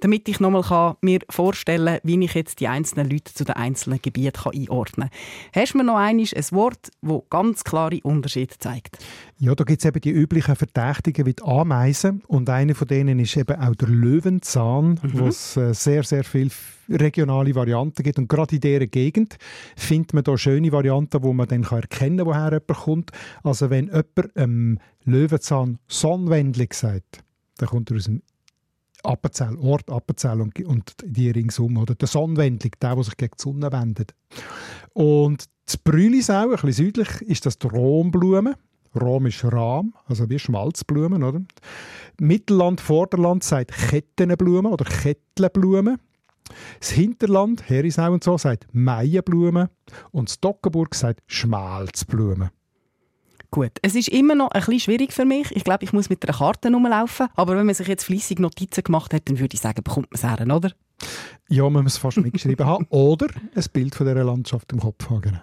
damit ich nochmal mir vorstellen kann, wie ich jetzt die einzelnen Leute zu den einzelnen Gebieten einordnen kann. Hast du mir noch einmal ein Wort, das ganz klare Unterschiede zeigt? Ja, da gibt es eben die üblichen Verdächtigen wie die Ameisen und einer von denen ist eben auch der Löwenzahn, mhm. wo es äh, sehr, sehr viele regionale Varianten gibt und gerade in dieser Gegend findet man da schöne Varianten, wo man dann erkennen kann, woher jemand kommt. Also wenn jemand ähm, Löwenzahn Sonnenwendling sagt, dann kommt er aus dem Appenzell, Ort Appenzell und, und die ringsum. Oder der Sonnenwendling, der, der sich gegen die Sonne wendet. Und das Brülisau, ein bisschen südlich, ist das die Romblume. Rom ist Rahm, also wie Schmalzblumen, oder? Mittelland, Vorderland sagt Kettenblumen oder Kettlenblumen. Das Hinterland, Herisau und so, sagt Maienblumen. Und das Dockenburg sagt Schmalzblumen. Gut, es ist immer noch ein bisschen schwierig für mich. Ich glaube, ich muss mit einer Karte rumlaufen. Aber wenn man sich jetzt fließig Notizen gemacht hat, dann würde ich sagen, bekommt man es her, oder? Ja, man muss es fast mitgeschrieben haben. Oder ein Bild von dieser Landschaft im Kopf haben. Genau.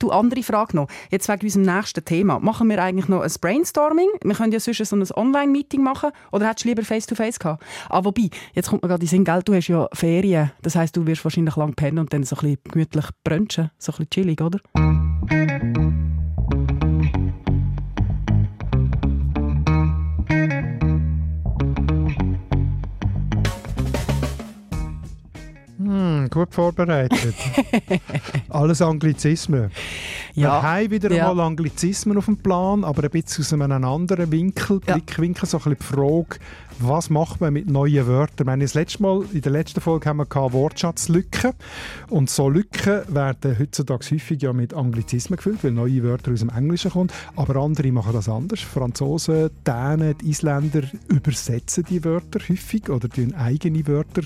Du, andere Frage noch. Jetzt wegen unserem nächsten Thema. Machen wir eigentlich noch ein Brainstorming? Wir können ja sonst so ein Online-Meeting machen. Oder hättest du lieber Face-to-Face -face gehabt? Ah, wobei, jetzt kommt mir gerade in Sinn, gell, du hast ja Ferien. Das heisst, du wirst wahrscheinlich lang pennen und dann so ein bisschen gemütlich brunchen. So ein bisschen chillig, oder? Gut vorbereitet. Alles Anglizismen. Ja. Wir haben wieder ja. mal Anglizismen auf dem Plan, aber ein bisschen aus einem anderen Winkel, ja. Blickwinkel, so ein bisschen die Frage, was macht man mit neuen Wörtern? Meine, das letzte Mal, in der letzten Folge haben wir Wortschatzlücken und so Lücken werden heutzutage häufig ja mit Anglizismen gefüllt, weil neue Wörter aus dem Englischen kommen, aber andere machen das anders. Franzosen, Dänen, die Isländer übersetzen die Wörter häufig oder eigene Wörter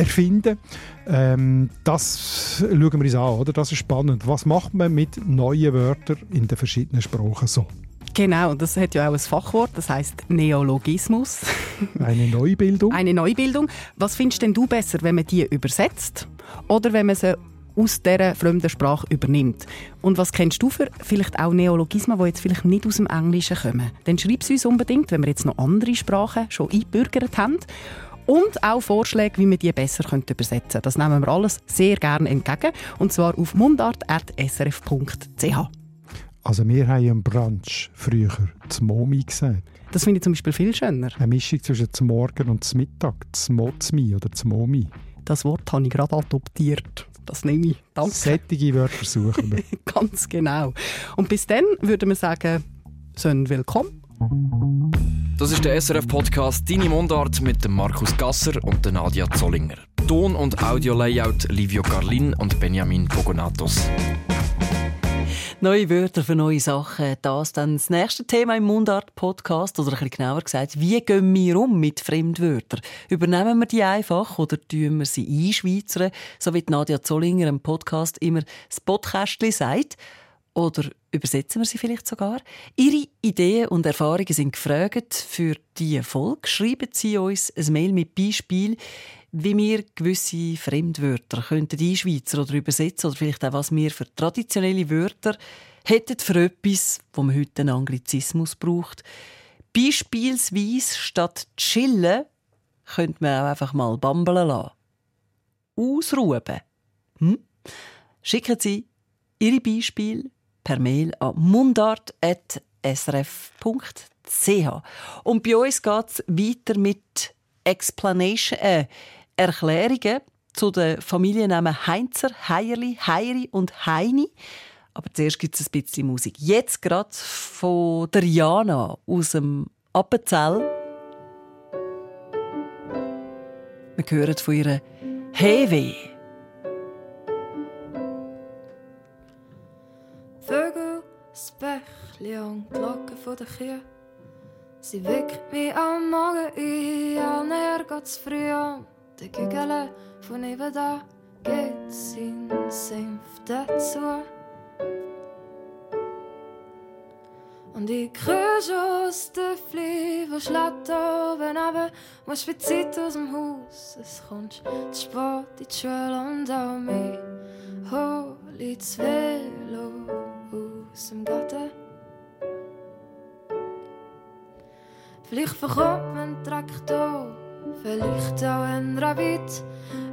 erfinden. Ähm, das schauen wir uns an, oder? Das ist spannend. Was macht man mit neuen Wörtern in den verschiedenen Sprachen so? Genau, das hat ja auch ein Fachwort, das heißt Neologismus. Eine Neubildung. Eine Neubildung. Was findest denn du besser, wenn man die übersetzt oder wenn man sie aus dieser fremden Sprache übernimmt. Und was kennst du für vielleicht auch Neologismen, die jetzt vielleicht nicht aus dem Englischen kommen? Dann schreib es uns unbedingt, wenn wir jetzt noch andere Sprachen schon eingebürgert haben und auch Vorschläge, wie wir die besser übersetzen können. Das nehmen wir alles sehr gerne entgegen und zwar auf mundart.srf.ch. Also wir haben im Brunch früher zum Momi gesagt. Das finde ich zum Beispiel viel schöner. Eine Mischung zwischen zum Morgen und zum Mittag, zum Mozmi oder zum Momi. Das Wort habe ich gerade adoptiert. Das nehme ich. Danke. Sättige Wörter suchen wir. Ganz genau. Und bis dann würden wir sagen, schön willkommen. Das ist der SRF-Podcast «Deine Mundart» mit dem Markus Gasser und Nadia Zollinger. Ton- und Audio-Layout Livio Carlin und Benjamin Pogonatos. Neue Wörter für neue Sachen. Das dann das nächste Thema im Mundart-Podcast. Oder ein bisschen genauer gesagt, wie gehen wir um mit Fremdwörtern? Übernehmen wir die einfach oder tun wir sie einschweizern? So wie Nadia Zollinger im Podcast immer das Podcastli sagt. Oder übersetzen wir sie vielleicht sogar? Ihre Ideen und Erfahrungen sind gefragt für diese Folge. Schreiben Sie uns ein Mail mit Beispiel, wie wir gewisse Fremdwörter könnten einschweizer oder übersetzen oder vielleicht auch, was wir für traditionelle Wörter hätten für etwas, wo man heute einen Anglizismus braucht. Beispielsweise statt chillen könnte man auch einfach mal bambeln lassen. Ausruhen. Hm? Schicken Sie Ihre Beispiele per Mail an mundart.srf.ch. Und bei uns geht es weiter mit Explanation, äh, Erklärungen zu den Familiennamen Heinzer, Heierli, Heiri und Heini. Aber zuerst gibt es ein bisschen Musik. Jetzt gerade von der Jana aus dem Appenzell. Wir hören von ihrer Hewe. Die Glocken von der Kühe. Sie weckt mich am Morgen ein, allnäher geht's früh an. Der Gügele von nebenan geht sein Senf dazu. Und ich kriege aus der Flie, wo schlägt oben runter, musst für Zeit aus dem Haus. Es kommt zu spät in die Schule und auch mich hol ich das Velo aus dem Garten. Vielleicht verkommt man Traktor, vielleicht auch ein Rabbit.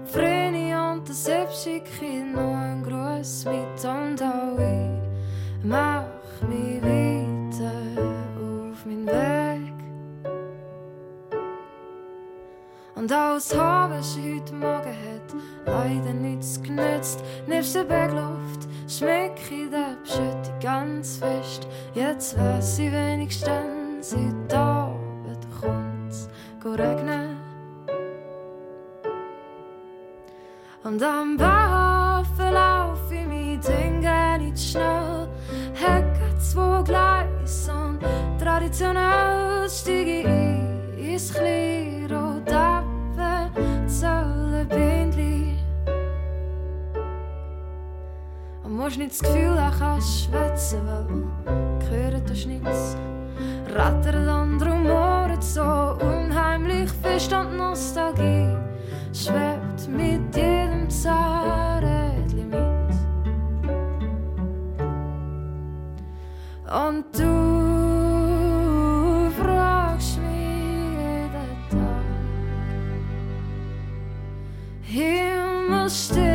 Vreni und selbst schicke ich noch einen Gruß mit und auch ich mach mich weiter auf meinen Weg. Und das Haar, was heute Morgen hat, leider nichts genützt. Nebst der Bergluft schmeck ich der Beschütte ganz fest. Jetzt weiß ich wenigstens, heute Abend kommt's regnen. Und am Bahnhof lauf ich mit Dingen nicht schnell. Hecke zwei Gleis und traditionell stieg ich ins Kliro, Dappe, Zölle, Bindli. Und musst nicht das Gefühl, du kannst schwätzen, weil gehört das nichts. Rattert und rumoret so unheimlich fest und Nostalgie schwebt mit jedem Zahnrädli mit. Und du fragst mich jeden Tag, Himmelsterne,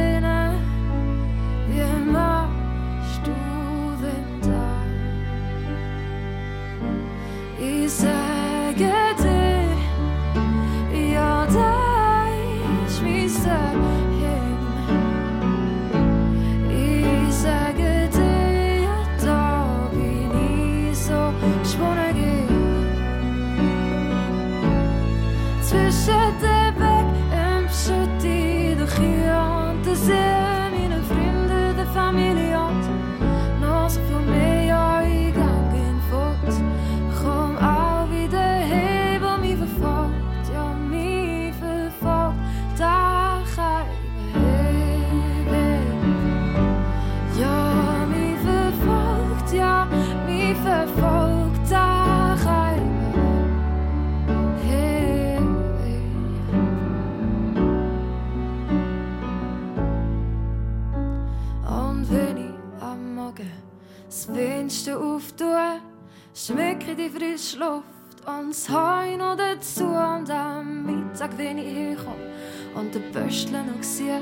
das Heu noch dazu. Und am Mittag, wenn ich herkomme und den Böstler noch sehe,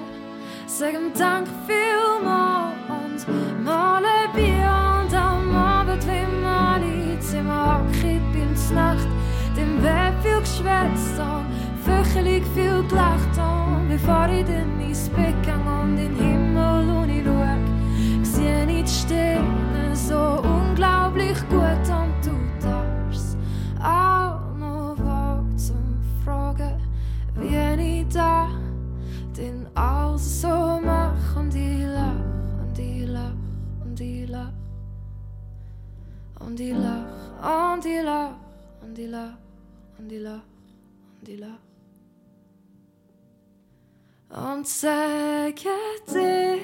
sagen Dank vielmals und mal ein Bier. Und am Abend, wenn man alle Zimmer hockit beim Nacht, dem wird viel geschwätzt und fürchterlich viel gelacht. Und bevor ich dann ins Bett gang und in den Himmel und ich schau, sehe ich die Sterne so unglaublich gut und du darfst auch ich da den alles so mach und ich lach und ich lach und ich lach und ich lach und ich lach und ich lach und ich lach und ich lach und sage dir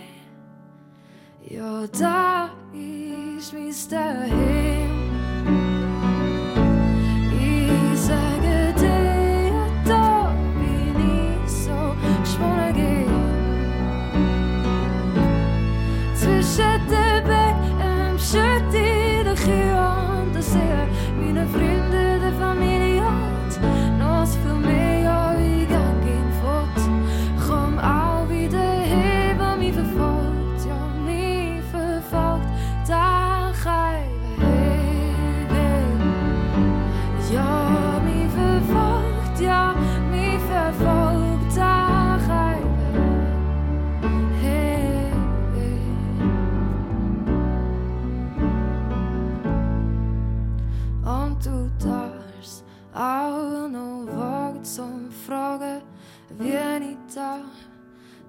ja, da ist mein Daheim. kørende ser mine frie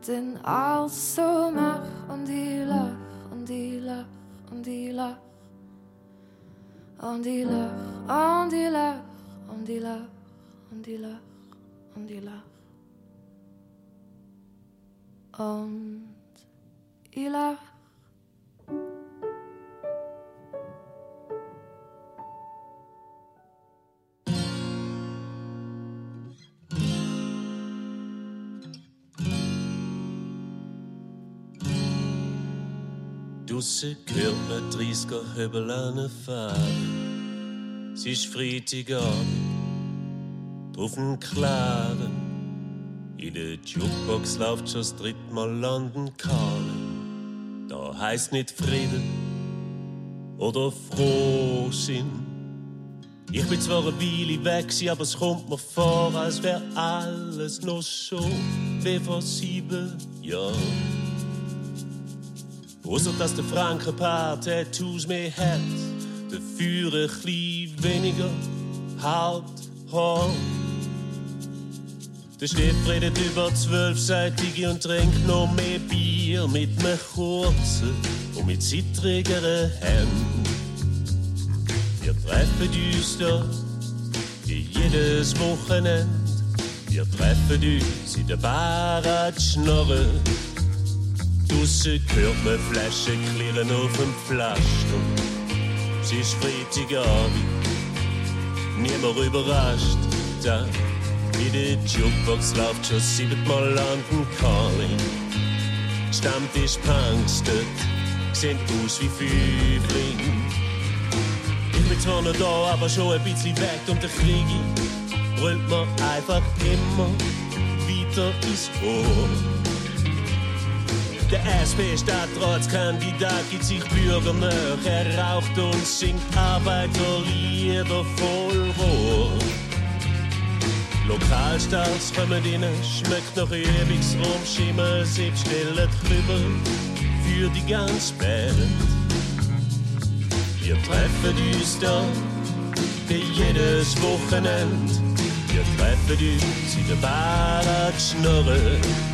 zitten als zomer om die lach, om die lach, om die lach. Om die lach, om die lach, om die lach, om die lach, om die lach. Und ich lach. Dusse hört man 30er Höbel fahren. Es ist Freitagabend, auf dem Klaren. In der Jukebox läuft schon das dritte Mal London Calling. Da heißt nicht Frieden oder Frohsinn. Ich bin zwar eine Weile weg, aber es kommt mir vor, als wäre alles noch so wie vor sieben Jahren. Ausser dass der Frank paar Tattoos mehr hat, dafür ein bisschen weniger Haut, Haar. Der Chef redet über zwölfseitige und trinkt noch mehr Bier mit einem kurzen und mit zittrigeren Händen. Wir treffen uns da jedes Wochenende. Wir treffen uns in der Bar Schnorren. Draussen hört man Flaschen klirren auf dem Pflaster. Es ist Freitagabend, niemand überrascht. Da in der Jukebox läuft schon siebenmal London Calling. Stammtisch Punks dort sehen aus wie Fübling. Ich bin zwar noch da, aber schon ein bisschen weg und der Krieg brüllt mir einfach immer weiter ins Ohr. Der SP-Stadtratskandidat gibt sich Bürger nach. Er raucht und singt Arbeiterlieder voll Rohr. Lokalstars kommen rein, schmeckt nach Übungsraum, Schimmer, selbst stellen drüber für die ganze Band. Wir treffen uns da wie jedes Wochenende. Wir treffen uns in der Schnorren.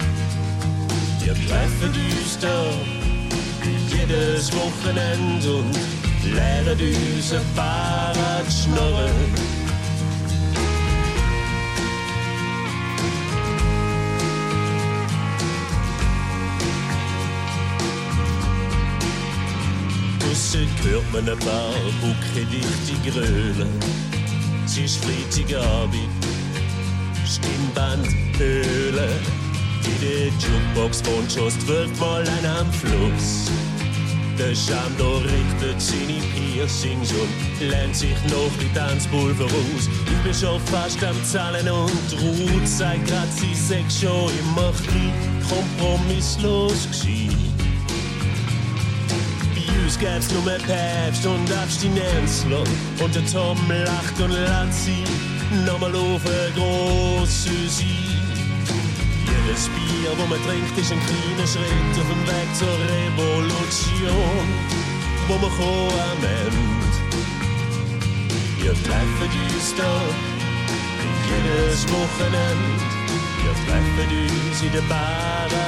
Wir treffen uns da jedes Wochenende und uns ein Fahrrad schnorren. Draussen hört man ein paar buckedichte Grölen. Es ist Freitagabend, Stimmband, Der Jukebox wohnt schon zwölfmal ein am Fluss. Der Schandor richtet seine Piercings und lernt sich noch die Tanzpulver aus. Ich bin schon fast am Zahlen und Ruth zeigt grad, sie sechs schon immer ein kompromisslos gewesen. Bei uns gäb's nur mehr Päpst und Abstinenzler und der Tom lacht und lässt sie nochmal auf eine grosse Sie. Jedes Bier, wo man trinkt, ist ein kleiner Schritt auf dem Weg zur Revolution, wo wir kommen am Ende. Wir treffen uns da jedes Wochenende. Wir treffen uns in der Bar an.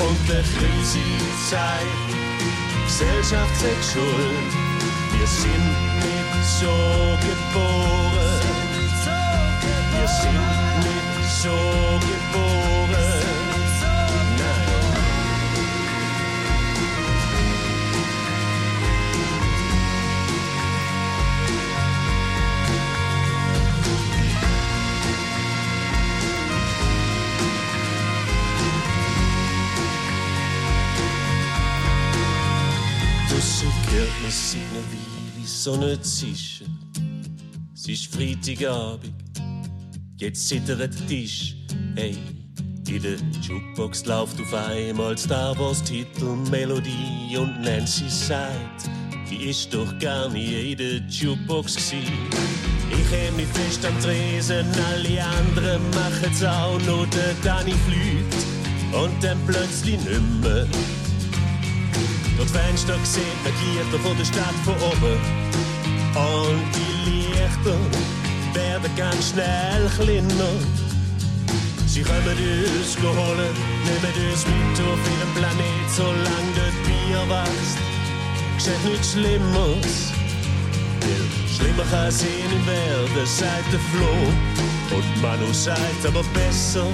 Und der Krise zeigt, Gesellschaft sagt Schuld. Wir sind nicht so geboren. Wir sind so geboren. Kirchen singen, wie die Sonne zischen. Es ist Freitagabend, Jetzt zittert der Tisch, ey. In der Jukebox läuft auf einmal Star Wars Titel, Melodie und Nancy sagt, die ist doch gar nie in der Jukebox gsi. Ich häng mich fest am Tresen, alle anderen machen's auch, nur der Danny fliegt und dann plötzlich nimmer. Durch Fenster sieht man Lichter von der Stadt von oben Und die Lichter werden ganz schnell kleiner. Sie kommen uns geholt, nehmen uns mit auf ihren Planet, solange dort Bier wächst. Geschieht nichts Schlimmeres. Schlimmer kann es nicht werden, sagt der Flo. Und Manu sagt aber besser,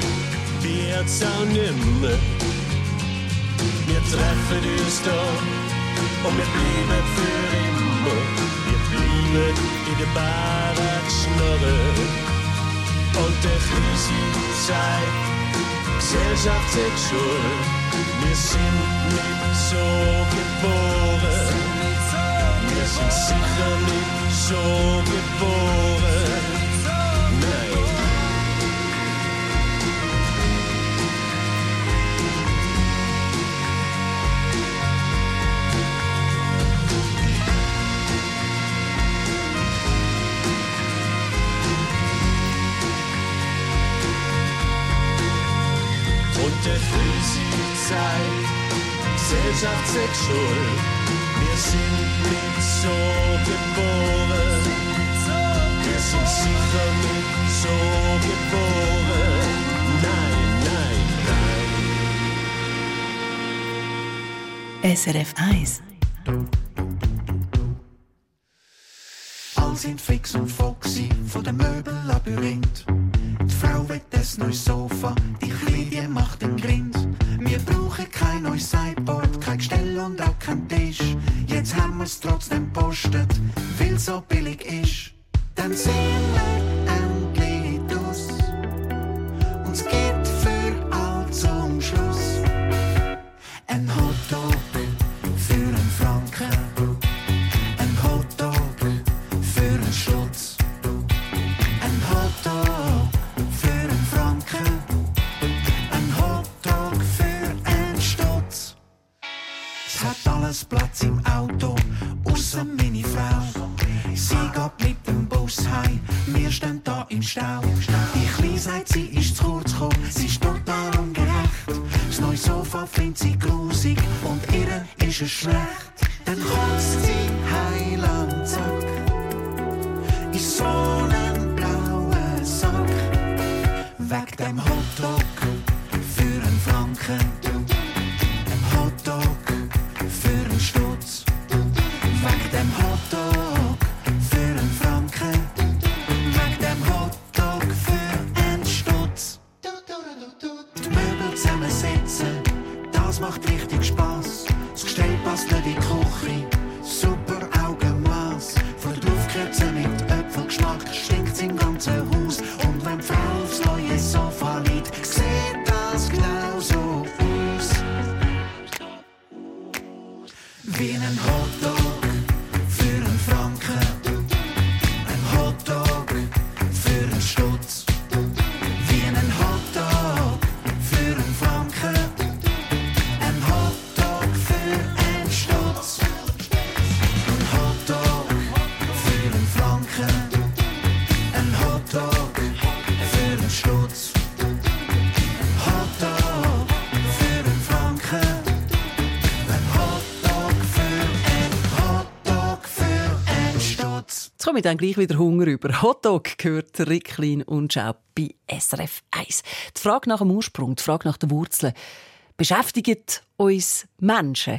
wird's auch nimmer. Wir treffen uns da und wir bleiben für immer. Wir bleiben in der Bar schnurren. Und der Krise sagt, Gesellschaft sagt schuld. Wir sind nicht so geboren. Wir sind sicher nicht so geboren. Zeigt, Gesellschaft sagt schuld. Wir sind nicht so geboren. Wir sind sicher nicht so geboren. Nein, nein, nein. SRF 1. All sind fix und foxy von dem Möbellabyrinth. Die Frau will das neues Sofa, die Kleine macht den Grind. Wir brauchen kein neues Sideboard, kein Gestell und auch kein Tisch. Jetzt haben wir's trotzdem postet, weil so billig ist. Dann sehen wir Komme ich dann gleich wieder Hunger über. Hotdog gehört Ricklin und Schau bei SRF 1. Die Frage nach dem Ursprung, die Frage nach den Wurzeln beschäftigt uns Menschen.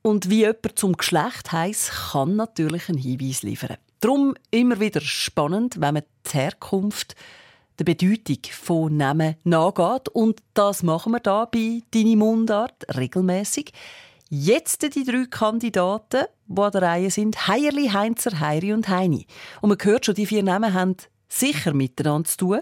Und wie jemand zum Geschlecht heisst, kann natürlich einen Hinweis liefern. Darum immer wieder spannend, wenn man die Herkunft, der Bedeutung von Namen nachgeht. Und das machen wir da bei «Deine Mundart» regelmäßig. Jetzt die drei Kandidaten, die an der Reihe sind. Heierli, Heinzer, Heiri und Heini. Und man hört schon, die vier Namen haben sicher miteinander zu tun.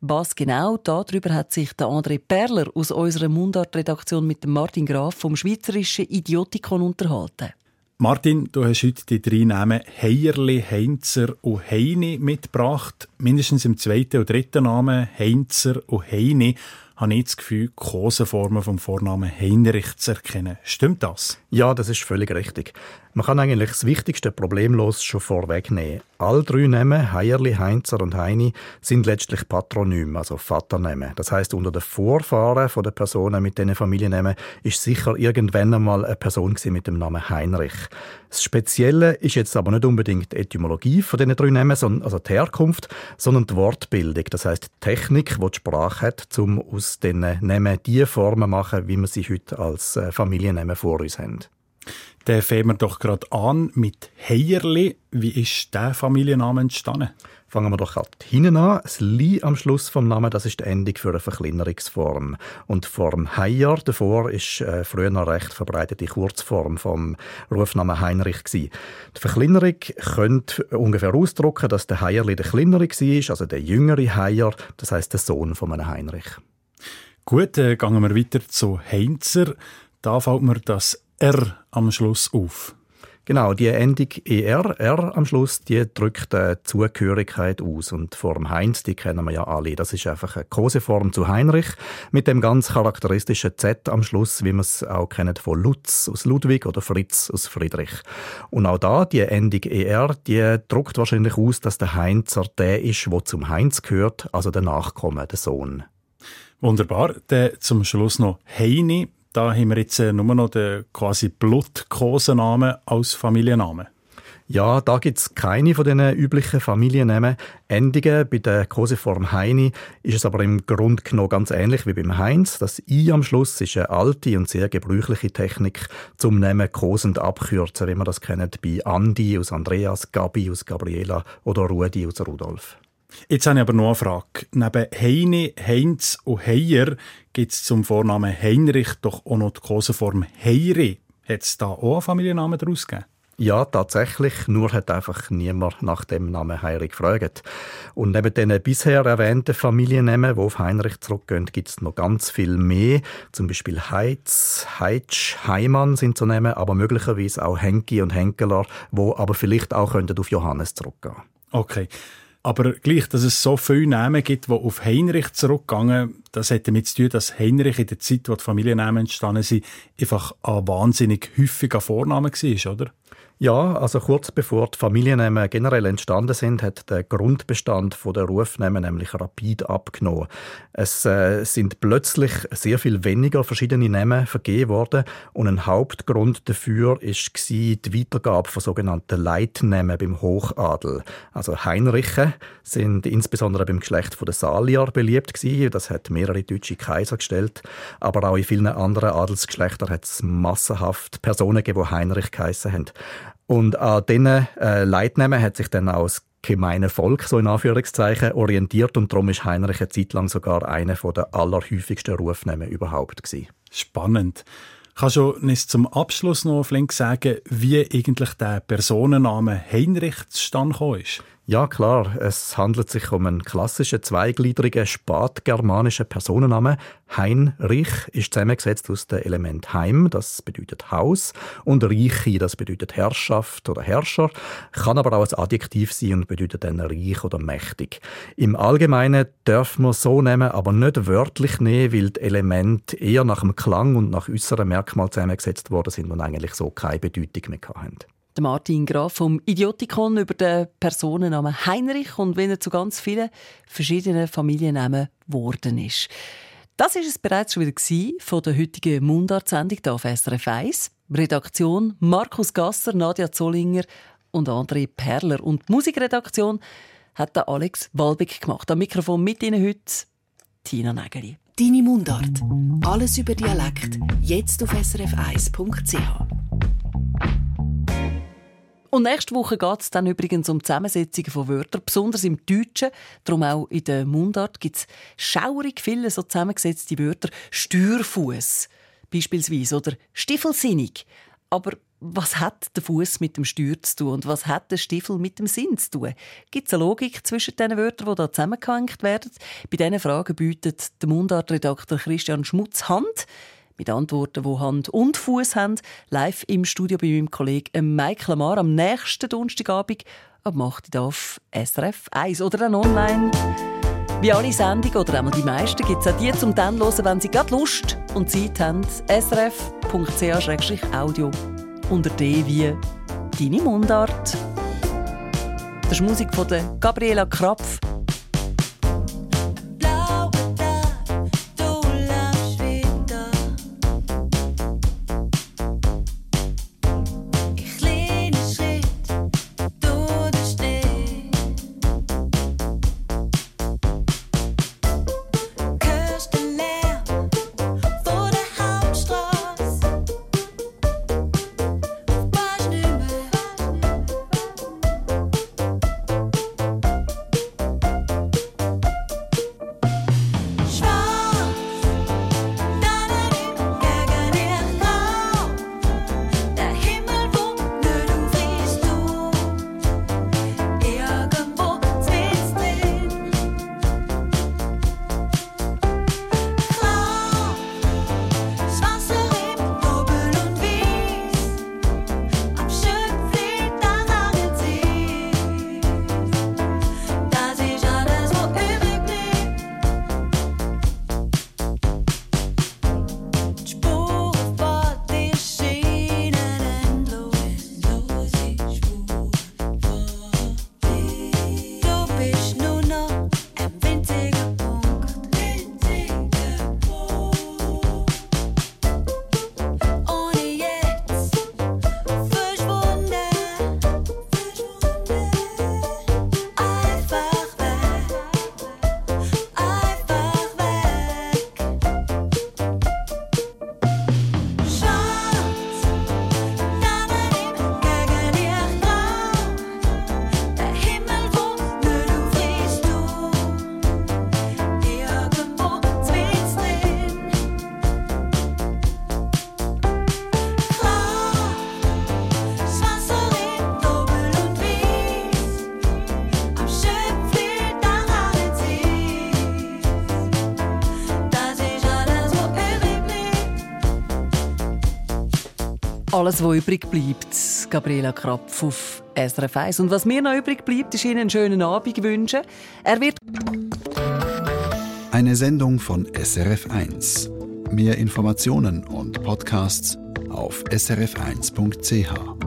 Was genau, darüber hat sich der André Perler aus unserer Mundart-Redaktion mit Martin Graf vom Schweizerischen Idiotikon unterhalten. Martin, du hast heute die drei Namen Heierli, Heinzer und Heini mitgebracht. Mindestens im zweiten und dritten Namen Heinzer und Heini habe ich das Gefühl, Kosenformen vom Vornamen Heinrich zu erkennen. Stimmt das? Ja, das ist völlig richtig. Man kann eigentlich das wichtigste problemlos schon vorwegnehmen. All drei Namen, Heierli, Heinzer und Heini, sind letztlich Patronyme, also Vaternamen. Das heißt, unter den Vorfahren der Personen mit diesen Familiennamen ist sicher irgendwann einmal eine Person mit dem Namen Heinrich. Das Spezielle ist jetzt aber nicht unbedingt die Etymologie von diesen drei Namen, also die Herkunft, sondern die Wortbildung. Das heißt die Technik, die die Sprache hat, um aus diesen Namen die Formen machen, wie wir sie heute als äh, Familiennamen vor uns haben. Dann fangen wir doch gerade an mit Heierli. Wie ist der Familienname entstanden? Fangen wir doch gerade hinten an. Das Li am Schluss vom Namen, das ist die Endung für eine Verkleinerungsform. Und Form Heier davor ist äh, früher noch recht verbreitete Kurzform vom Rufnamen Heinrich gewesen. Die Verkleinerung könnte ungefähr ausdrücken, dass der Heierli der Kleinere war, also der jüngere Heier, das heißt der Sohn von einem Heinrich. Gut, dann äh, gehen wir weiter zu Heinzer. Da fällt mir das R am Schluss auf. Genau, die Endung ER, R am Schluss, die drückt die Zugehörigkeit aus. Und Form Heinz, die kennen wir ja alle. Das ist einfach eine Koseform zu Heinrich mit dem ganz charakteristischen Z am Schluss, wie man es auch kennt von Lutz aus Ludwig oder Fritz aus Friedrich. Und auch da, die Endung ER, die drückt wahrscheinlich aus, dass der Heinzer der ist, wo zum Heinz gehört, also der Nachkomme, der Sohn. Wunderbar. Dann zum Schluss noch Heini da haben wir jetzt äh, nur noch den quasi Blutkosennamen als Familiennamen. Ja, da gibt es keine von diesen üblichen Familiennamen. Endungen bei der Koseform Heini ist es aber im Grunde genommen ganz ähnlich wie beim Heinz. Das I am Schluss ist eine alte und sehr gebräuchliche Technik zum Namen kosend abkürzen, wie man das kennt bei Andi aus Andreas, Gabi aus Gabriela oder Rudi aus Rudolf. Jetzt habe ich aber noch eine Frage. Neben Heine, Heinz und Heier gibt es zum Vornamen Heinrich doch auch noch die Koseform Heiri. Hat es da auch einen Familiennamen daraus gegeben? Ja, tatsächlich. Nur hat einfach niemand nach dem Namen Heinrich gefragt. Und neben den bisher erwähnten Familiennamen, die auf Heinrich zurückgehen, gibt es noch ganz viel mehr. Zum Beispiel Heitz, Heitsch, Heimann sind so Namen, aber möglicherweise auch Henki und Henkeler, wo aber vielleicht auch auf Johannes zurückgehen. Okay. Aber gleich, dass es so viele Namen gibt, die auf Heinrich zurückgehen, das hat damit zu tun, dass Heinrich in der Zeit, wo die Familiennamen entstanden sind, einfach ein wahnsinnig häufiger Vorname war, oder? Ja, also kurz bevor die Familiennamen generell entstanden sind, hat der Grundbestand der Rufnamen nämlich rapid abgenommen. Es äh, sind plötzlich sehr viel weniger verschiedene Namen vergeben worden und ein Hauptgrund dafür ist die Weitergabe von sogenannten Leitnamen beim Hochadel. Also Heinriche sind insbesondere beim Geschlecht der Salier beliebt gewesen. Das hat mehrere deutsche Kaiser gestellt, aber auch in vielen anderen Adelsgeschlechtern hat es massenhaft Personen gegeben, die Heinrich geheissen haben. Und an diesen äh, Leitnamen hat sich dann auch das gemeine Volk, so in Anführungszeichen, orientiert und darum ist Heinrich eine Zeit lang sogar einer der allerhäufigsten Rufnamen überhaupt gewesen. Spannend. Kannst du uns zum Abschluss noch flink sagen, wie eigentlich der Personenname Heinrich zustande gekommen ist? Ja, klar. Es handelt sich um einen klassischen zweigliedrigen spätgermanischen Personennamen. Heinrich ist zusammengesetzt aus dem Element Heim, das bedeutet Haus, und Reichi, das bedeutet Herrschaft oder Herrscher, kann aber auch ein Adjektiv sein und bedeutet dann reich oder mächtig. Im Allgemeinen darf man so nehmen, aber nicht wörtlich nehmen, weil die Elemente eher nach dem Klang und nach äußeren Merkmalen zusammengesetzt worden sind und eigentlich so keine Bedeutung mehr der Martin Graf vom Idiotikon über den Personennamen Heinrich und wie er zu ganz vielen verschiedenen Familiennamen geworden ist. Das ist es bereits schon wieder von der heutigen Mundart-Sendung auf SRF 1. Redaktion Markus Gasser, Nadja Zollinger und André Perler. Und die Musikredaktion hat der Alex Walbeck gemacht. Am Mikrofon mit Ihnen heute Tina Nägeli. Deine Mundart. Alles über Dialekt. Jetzt auf srf1.ch. Und nächste Woche geht es dann übrigens um Zusammensetzungen von Wörtern, besonders im Deutschen. Darum auch in der Mundart gibt es schaurig viele so zusammengesetzte Wörter. Stürfuß beispielsweise oder Stiffelsinnig. Aber was hat der Fuß mit dem Steuer zu tun und was hat der Stiefel mit dem Sinn zu tun? Gibt es eine Logik zwischen diesen Wörtern, die da zusammengehängt werden? Bei diesen Fragen bietet der Mundartredakteur Christian Schmutz Hand mit Antworten, die Hand und Fuß haben, live im Studio bei meinem Kollegen Mike Lamar am nächsten Donnerstagabend ab 8 Uhr auf SRF 1 oder dann online. Wie alle Sendungen oder einmal die meisten gibt es auch die zum dann hören, wenn Sie gerade Lust und Zeit haben. srf.ch-audio unter D wie Deine Mundart. Das ist Musik von Gabriela Krapf. Alles, was übrig bleibt, Gabriela Krapf auf SRF 1. Und was mir noch übrig bleibt, ist Ihnen einen schönen Abend wünschen. Er wird... Eine Sendung von SRF 1. Mehr Informationen und Podcasts auf srf1.ch.